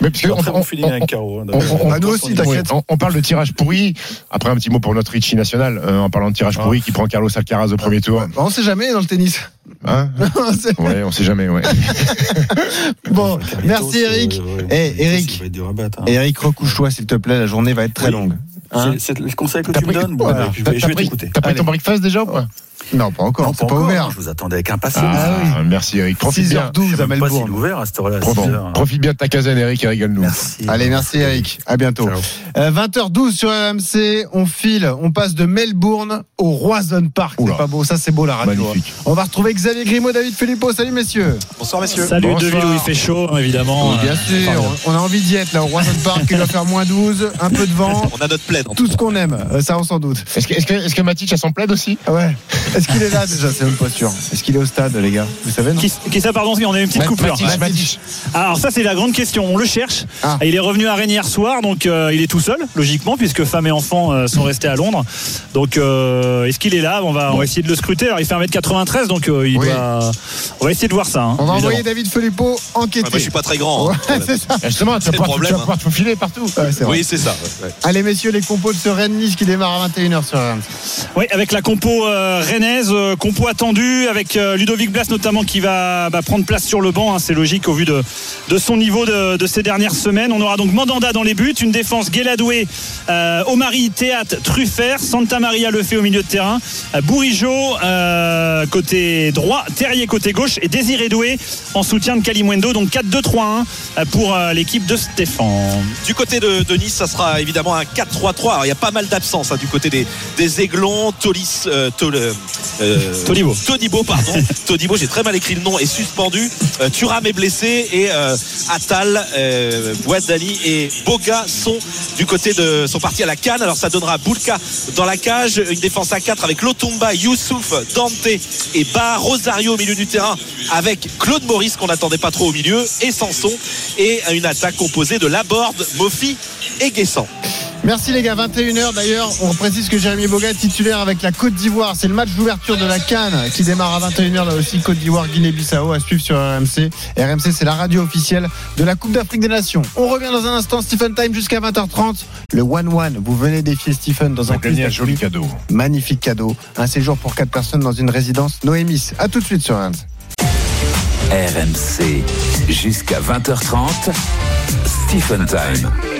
mais parce on- on- on- avec Caro. hein, On, on- nous aussi, t'inquiète. on- on parle de tirage pourri. Après, un petit mot pour notre Richie national. euh, en parlant de tirage pourri, qui prend Carlos Alcaraz au premier tour. Bah, On sait jamais dans le tennis. Hein ouais, on sait jamais. Ouais. bon, merci Eric. euh, ouais, Eh, Eric. hein. Eric, recouche-toi s'il te plaît. La journée va être très Oui. longue. Hein C'est c'est le conseil que T'as tu me donnes. Je T'as- vais, je t'as vais pris- t'écouter. T'as pris Allez. ton breakfast déjà ou non, pas encore. Non, C'est pas encore, ouvert. Je vous attendais avec impatience. Ah, Merci Eric. Profite bien. 6h12 à Je sais même pas s'il est Melbourne. ouvert à cette heure-là. à Profite- 6 heures, hein. Profite bien de ta caserne, Eric, et régale-nous. Merci. Allez, merci Eric. À bientôt. Ciao. Euh, 20h12 sur RMC. On file. On passe de Melbourne au Roison Park. C'est pas beau. Ça, c'est beau la radio. Magnifique. hein. On va retrouver Xavier Grimaud, David Filippo. Salut messieurs. Bonsoir messieurs. Salut Bonsoir. de ville où il fait chaud, évidemment. Bien sûr. On a envie d'y être là au Roison Park. Il va faire moins 12. Un peu de vent. On a notre plaid. Tout ce qu'on aime. Euh, Ça, on s'en doute. Est-ce que, est-ce que, Matic a son plaid aussi? Ah Ouais. Est-ce qu'il est là déjà C'est pas sûr. Est-ce qu'il est au stade, les gars Vous savez, non Qui, qui ça, pardon, on a une petite coupure. Matic, Matic. Alors ça c'est la grande question, on le cherche. Ah. Il est revenu à Rennes hier soir, donc euh, il est tout seul, logiquement, puisque femme et enfant euh, sont restés à Londres. Donc euh, est-ce qu'il est là on va, on va essayer de le scruter. Alors il fait 1m93, donc euh, il Oui. doit... On va essayer de voir ça. hein, On va envoyer David Filippo enquêter. Moi je suis pas très grand. hein. Ouais, c'est ça. Justement, tu vas pouvoir, tu problème, vas hein. pouvoir te faufiler partout. Ouais, c'est vrai. Oui, c'est ça. ouais. Allez messieurs, les compos de ce Rennes-Nice qui démarre à 21h sur RMC. Oui, avec la compo euh, euh, compo attendue, avec euh, Ludovic Blas notamment qui va bah, prendre place sur le banc. hein, c'est logique au vu de, de son niveau de, ces dernières semaines. On aura donc Mandanda dans les buts, une défense Guéladoué, euh, Omari, Théâtre, Truffert, Santa Maria Lefebvre au milieu de terrain, Bourigeau côté droit, Terrier côté gauche et Désiré Doué en soutien de Kalimundo. Donc 4-2-3-1 euh, pour l'équipe de Stéphane. Du côté de, de Nice, ça sera évidemment un 4-3-3. Alors, il y a pas mal d'absences hein, du côté des, des Aiglons. Tolis, euh, euh, Todibo. Todibo, pardon. Todibo, j'ai très mal écrit le nom, est suspendu. Euh, Thuram est blessé et euh, Attal, euh, Bouaddali et Boga sont du côté de sont partis à la canne. Alors ça donnera Boulka dans la cage, une défense à 4 avec Lotumba, Youssouf, Dante et Bar Rosario au milieu du terrain avec Claude Maurice qu'on n'attendait pas trop au milieu et Sanson et une attaque composée de Laborde, Mofi et Guessant. Merci les gars, 21h d'ailleurs, on précise que Jérémy Boga est titulaire avec la Côte d'Ivoire. C'est le match d'ouverture de la Cannes qui démarre à 21h là aussi, Côte d'Ivoire, Guinée-Bissau à suivre sur RMC. RMC c'est la radio officielle de la Coupe d'Afrique des Nations. On revient dans un instant, Stephen Time jusqu'à 20h30. Le 1-1, vous venez défier Stephen dans un un joli cadeau. Magnifique cadeau, un séjour pour 4 personnes dans une résidence Noémis. À tout de suite sur RMC. RMC. Jusqu'à 20h30, Stephen Time.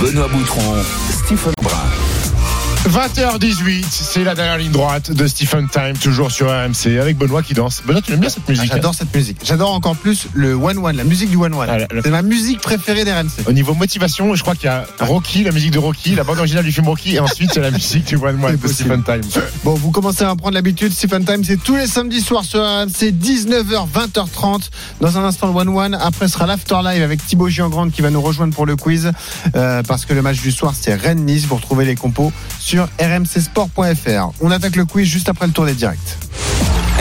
Benoît Boutron, Stephen Brun. 20h18, c'est la dernière ligne droite de Stephen Time, toujours sur RMC, avec Benoît qui danse. Benoît, tu aimes bien cette musique Ah, J'adore cette musique. J'adore encore plus le One One, la musique du One One. Ah, la- C'est ma musique préférée d'RMC. Au niveau motivation, je crois qu'il y a Rocky, la musique de Rocky, la bande originale du film Rocky, et ensuite il y a la musique du One One de Stephen Time. Bon, vous commencez à en prendre l'habitude. Stephen Time, c'est tous les samedis soirs sur RMC, 19h, 20h30. Dans un instant, le One One. Après, sera l'Afterlive avec Thibaut Giangrande qui va nous rejoindre pour le quiz. euh, parce que le match du soir, c'est Rennes-Nice. Vous retrouvez les compos sur rmcsport.fr. On attaque le quiz juste après le tour des directs.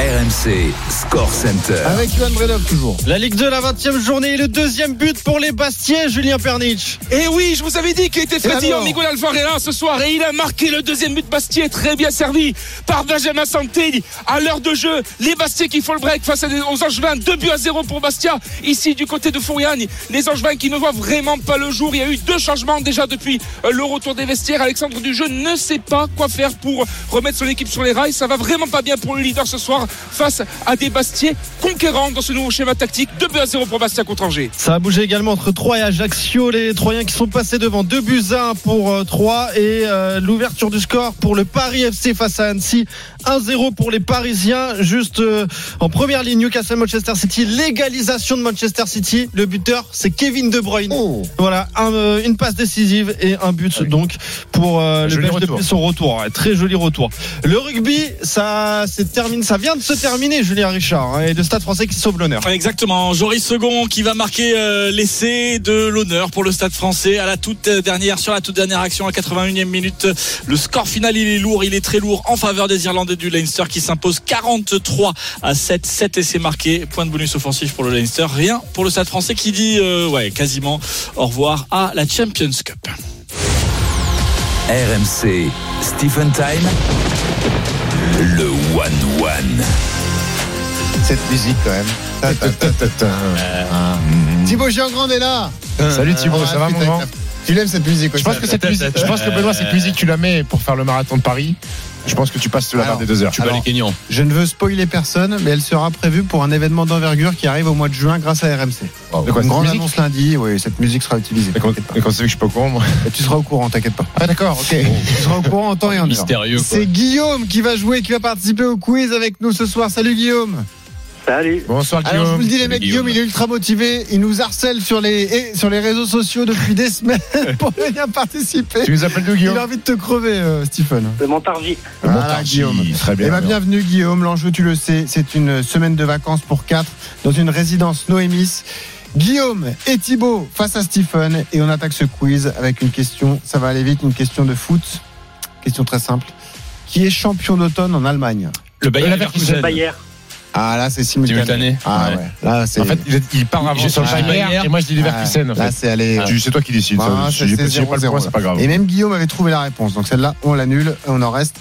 RMC Score Center. Avec Johan Bredov, toujours. La Ligue 2, la 20e journée et le deuxième but pour les Bastiais, Julien Pernich. Et oui, je vous avais dit qu'il était fatigué alors Miguel Alvarez ce soir et il a marqué le deuxième but Bastier, très bien servi par Benjamin Santé. À l'heure de jeu, les Bastiais qui font le break face à des- aux Angevins, 2 buts à 0 pour Bastia. Ici, du côté de Fouriagne, les Angevins qui ne voient vraiment pas le jour. Il y a eu deux changements déjà depuis euh, le retour des vestiaires. Alexandre Dujeu ne sait pas quoi faire pour remettre son équipe sur les rails. Ça va vraiment pas bien pour le leader ce soir face à des Bastiais conquérants dans ce nouveau schéma tactique. 2 buts à 0 pour Bastia contre Angers. Ça a bougé également entre Troyes et Ajaccio. Les Troyens qui sont passés devant 2 buts à 1 pour euh, Troyes et euh, l'ouverture du score pour le Paris FC face à Annecy. 1-0 pour les Parisiens. Juste euh, en première ligne, Newcastle Manchester City. Légalisation de Manchester City. Le buteur, c'est Kevin De Bruyne. Voilà, un, euh, une passe décisive et un but donc pour euh, le Belge retour. depuis son retour. Ouais, très joli retour. Le rugby, ça, c'est terminé, ça vient de se terminer, Julien Richard, hein, et le Stade français qui sauve l'honneur. Exactement. Joris Second qui va marquer euh, l'essai de l'honneur pour le Stade français à la toute dernière, sur la toute dernière action à 81e minute. Le score final, il est lourd, il est très lourd en faveur des Irlandais du Leinster qui s'impose 43 à 7. 7 essais marqués. Point de bonus offensif pour le Leinster. Rien pour le Stade français qui dit, euh, ouais, quasiment au revoir à la Champions Cup. RMC Stephen Time. Le One One. Cette musique, quand même. Ta, ta, ta, ta, ta. Thibaut Giangrande est là. Salut Thibaut, ça va mon grand Tu l'aimes cette musique Je pense que cette musique, je pense que Benoît, cette musique, tu la mets pour faire le marathon de Paris. Je pense que tu passes sous la barre des deux heures. alors, Je ne veux spoiler personne, mais elle sera prévue pour un événement d'envergure qui arrive au mois de juin grâce à RMC. Une grande musique annonce lundi, oui, cette musique sera utilisée. Et quand, c'est que je suis pas au courant, moi. Et tu seras au courant, t'inquiète pas. Ah d'accord, ok. Tu seras au courant en temps et en heure. Mystérieux. C'est Guillaume qui va jouer, qui va participer au quiz avec nous ce soir. Salut Guillaume. Salut. Bonsoir Guillaume. Alors je vous le dis les mecs, Guillaume, il est ultra motivé, il nous harcèle sur les et sur les réseaux sociaux depuis des semaines pour venir participer. Tu nous appelles d'où, Guillaume Il a envie de te crever, euh, Stephen. De Montargis. Voilà, Montargis, Guillaume. très bien, Eh ben, bienvenue Guillaume. L'enjeu, tu le sais, c'est une semaine de vacances pour quatre dans une résidence Noémis. Guillaume et Thibaut face à Stephen et on attaque ce quiz avec une question. Ça va aller vite, une question de foot. Question très simple. Qui est champion d'automne en Allemagne? Le Bayer Leverkusen. Bayer. Ah là, c'est simultané. Simultané. Ah Ouais. ouais. Là, c'est. En fait, il, part avant J'ai sur le et moi je dis Leverkusen. en Là, c'est allé. C'est toi qui décides. Ah, j'ai c'est pas si j'ai pas le 0-0. point, c'est pas grave. Et même Guillaume avait trouvé la réponse. Donc celle-là, on l'annule et on en reste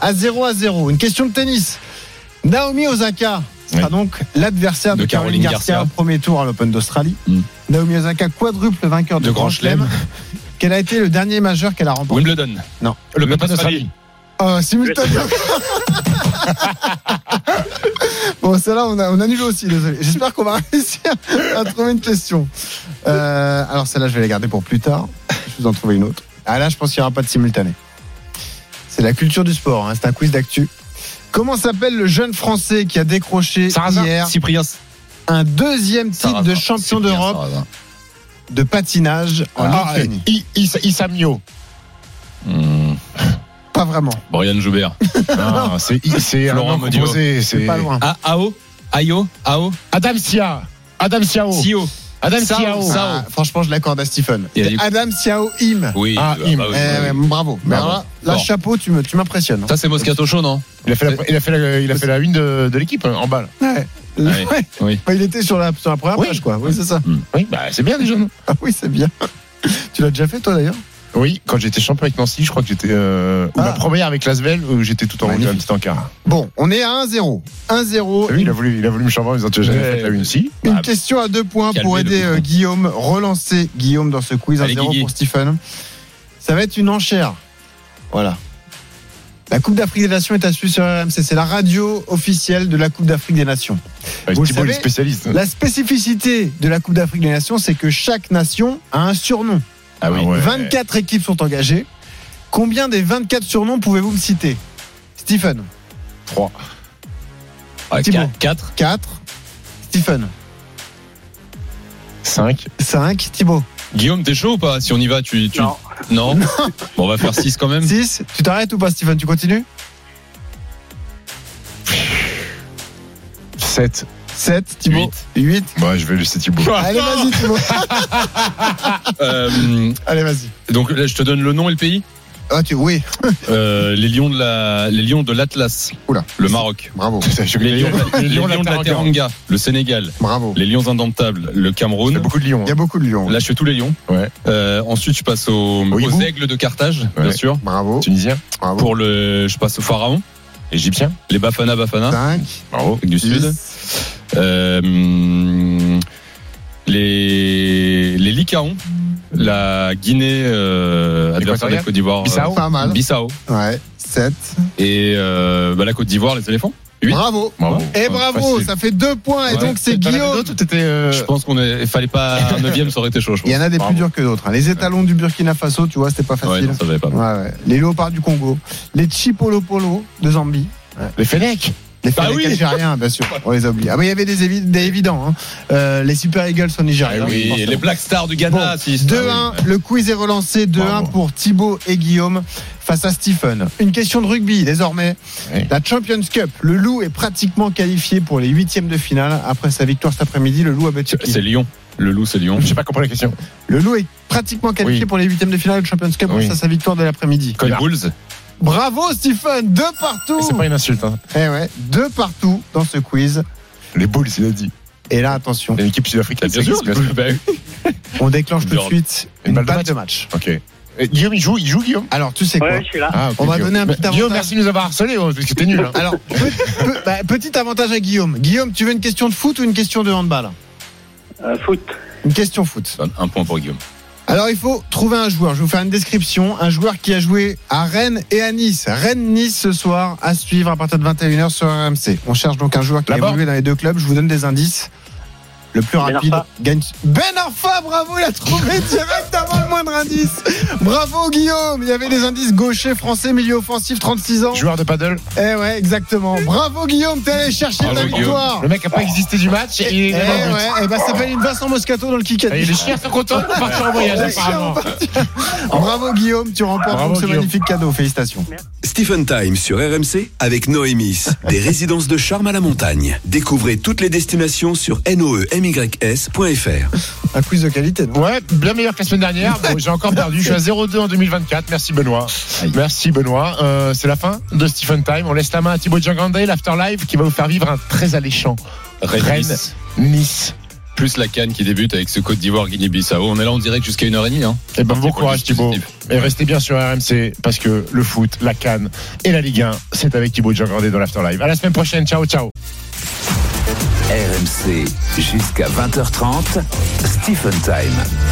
à 0 à 0. Une question de tennis. Naomi Osaka sera Oui. donc l'adversaire de, De Caroline Garcia, Garcia. au premier tour à l'Open d'Australie. Mm. Naomi Osaka, quadruple vainqueur de, De Grand Grand Chelem. Quel a été le dernier majeur qu'elle a remporté? Wimbledon. Non. Le Open d'Australie. Oh, simultanément. bon, celle-là, on, a- on annule aussi, désolé. J'espère qu'on va réussir à trouver une question. Euh, alors, celle-là, je vais la garder pour plus tard. Je vais vous en trouver une autre. Ah, là, je pense qu'il n'y aura pas de simultané. C'est la culture du sport, hein, c'est un quiz d'actu. Comment s'appelle le jeune Français qui a décroché Sarrazin. hier Cyprien. un deuxième titre de champion d'Europe de patinage en Ah, Lituanie? I- Issa Issa Mio. Pas vraiment. Brian Joubert. Non, c'est c'est Modiot. composé. C'est pas loin. Ah, Ao? Ayo? Ao? Adam Sia. Adam Siao. Sio. Adam Sao, Siao. Sao. Ah, franchement, je l'accorde à Stephen. Adam Xiao Im. Oui. Ah, bah, Im. bah oui, Eh, oui. bravo. Mais Bravo. là, chapeau, tu me- tu m'impressionnes. Ça, c'est Moscato Show, non? Il a fait la, il a fait la, il a fait la une de, de l'équipe hein, en balle. Ouais. Ouais. Oui. Bah, il était sur la, sur la première Oui. page, quoi. Oui, c'est ça. Oui, bah c'est bien déjà. Ah oui, c'est bien. tu l'as déjà fait, toi, d'ailleurs? Oui, quand j'étais champion avec Nancy, je crois que j'étais euh, ou Ah. ma première avec Lasvel où j'étais tout en haut, Magnifique. un petit encart. Bon, on est à 1-0. 1-0. Ah oui, il a voulu, il a voulu me chamber en disant tu jamais fait la une si. Une question à deux points pour aider euh. Guillaume, relancer Guillaume dans ce quiz. Allez, 1-0 Guigui. pour Stephen. Ça va être une enchère. Voilà. La Coupe d'Afrique des Nations est à suivre sur RMC. C'est la radio officielle de la Coupe d'Afrique des Nations. Ouais, Vous le Thibaut, il est savez, spécialiste. La spécificité de la Coupe d'Afrique des Nations, c'est que chaque nation a un surnom. Ah oui. 24 équipes sont engagées. Combien des 24 surnoms pouvez-vous me citer? Stephen 3. Thibaut 4. 4. Stephen 5. 5. Thibaut Guillaume, t'es chaud ou pas? Si on y va, tu. tu... Non. Bon, on va faire 6 quand même. 6. Tu t'arrêtes ou pas, Stephen? Tu continues? 7. 7. Thibaut 8. Moi, je vais laisser Thibaut. Allez, vas-y, Thibaut. Euh, Allez, vas-y. donc là, je te donne le nom et le pays? Ah, tu, oui. Euh, les lions de la, les lions de l'Atlas. Oula. Le Maroc. Bravo. Les lions, Les les lions de de la Teranga. Le Sénégal. Bravo. Les lions indomptables. Le Cameroun. Il y a beaucoup de lions. Il y a beaucoup de lions. Là, je fais tous les lions. Ouais. Euh, ensuite, je passe aux, Au aux hibou. aigles de Carthage, bien sûr. Bravo. Tunisien. Bravo. Pour le, je passe au pharaon. Égyptien. Les Bafana Bafana. 5. Bravo. Du Sud. Euh, les, les Licaons. La Guinée, euh, adversaire de la. Côte d'Ivoire. Bissau. Pas mal. Bissau. Ouais. 7. Et euh, bah, la Côte d'Ivoire, les éléphants. Huit. Bravo. Bravo. Et bravo, facile. ça fait 2 points. Et Ouais. donc, c'est Guillaume. euh, Je pense qu'on est, fallait pas un neuvième, ça aurait été chaud. Je pense. Il y en a des Bravo. plus durs que d'autres. hein. Les étalons du Burkina Faso, tu vois, c'était pas Ouais, facile. non, ça valait pas. Ouais, ouais. Les léopards du Congo. Les Chipolopolo de Zambie. Les Fennecs. Les Bah Fennecs oui. algériens, bien sûr. On les a oubliés. Ah, mais il y avait des, évi- des évidents. hein. Euh, les Super Eagles sont nigériens. Ah oui, les Black Stars du Ghana. Bon, si- 2-1, le quiz est relancé. 2-1 Bravo. pour Thibaut et Guillaume face à Stephen. Une question de rugby désormais. Oui. La Champions Cup. Le Loup est pratiquement qualifié pour les huitièmes de finale. Après sa victoire cet après-midi, le Loup a battu C'est Lyon. Le loup, c'est Lyon. J'ai pas compris la question. Le Loup est pratiquement qualifié Oui. pour les huitièmes de finale de Champions Cup Oui. grâce à sa victoire de l'après-midi. Les Bulls. Bravo Stephen, deux partout. C'est pas une insulte. Hein. Eh ouais, deux partout dans ce quiz. Les Bulls, il a dit. Et là, attention, Il y a une équipe sud-africaine. Bien sûr. Bah, on déclenche tout de suite une, balle, de match. Ok. Et Guillaume, il joue, il joue Guillaume? Alors, tu sais quoi Ouais, je suis là. Ah, On va Guillaume. donner un petit Bah, Guillaume, avantage. merci de nous avoir harcelé, oh, parce que c'était nul. hein. Alors, pe- pe- bah, petit avantage à Guillaume. Guillaume, tu veux une question de foot ou une question de handball? Euh, foot. Une question foot. Un point pour Guillaume. Alors, il faut trouver un joueur. Je vais vous faire une description. Un joueur qui a joué à Rennes et à Nice. Rennes-Nice ce soir, à suivre à partir de 21h sur RMC. On cherche donc un joueur qui a évolué dans les deux clubs. Je vous donne des indices. Le plus Ben rapide Arfa. gagne. Ben Arfa, bravo, il a trouvé direct avant le moindre indice. Bravo Guillaume, il y avait des indices gaucher, français, milieu offensif, 36 ans. Joueur de paddle. Eh ouais, exactement. Bravo Guillaume, t'es allé chercher Bravo, ta Guillaume. victoire. Le mec a pas existé du match. Et il Eh est dans le but. ouais, eh ben, ça s'appelle une Vincent Moscato dans le kick Et les chiens sont contents de partir en voyage, apparemment. Bravo Guillaume, tu remportes Bravo, donc ce Guillaume. magnifique cadeau. Félicitations. Stephen Time sur RMC avec Noémis. Des résidences de charme à la montagne. Découvrez toutes les destinations sur E noemys.fr. Un quiz de qualité. non Ouais, bien meilleur que la semaine dernière. Bon, j'ai encore perdu. Je suis à 0-2 en 2024. Merci Benoît. Merci Benoît. Euh, c'est la fin de Stephen Time. On laisse la main à Thibaut Giangrande, l'Afterlife, qui va vous faire vivre un très alléchant. Rennes, Rennes, Nice. Nice. Plus la canne qui débute avec ce Côte d'Ivoire, Guinée-Bissau. On est là en direct jusqu'à 1h30. Hein. Et ben, bon courage Thibaut. Et restez bien sur RMC parce que le foot, la Cannes et la Ligue 1, c'est avec Thibaut Giangrande dans l'Afterlife. À la semaine prochaine. Ciao, ciao. RMC jusqu'à 20h30. Stephen Time.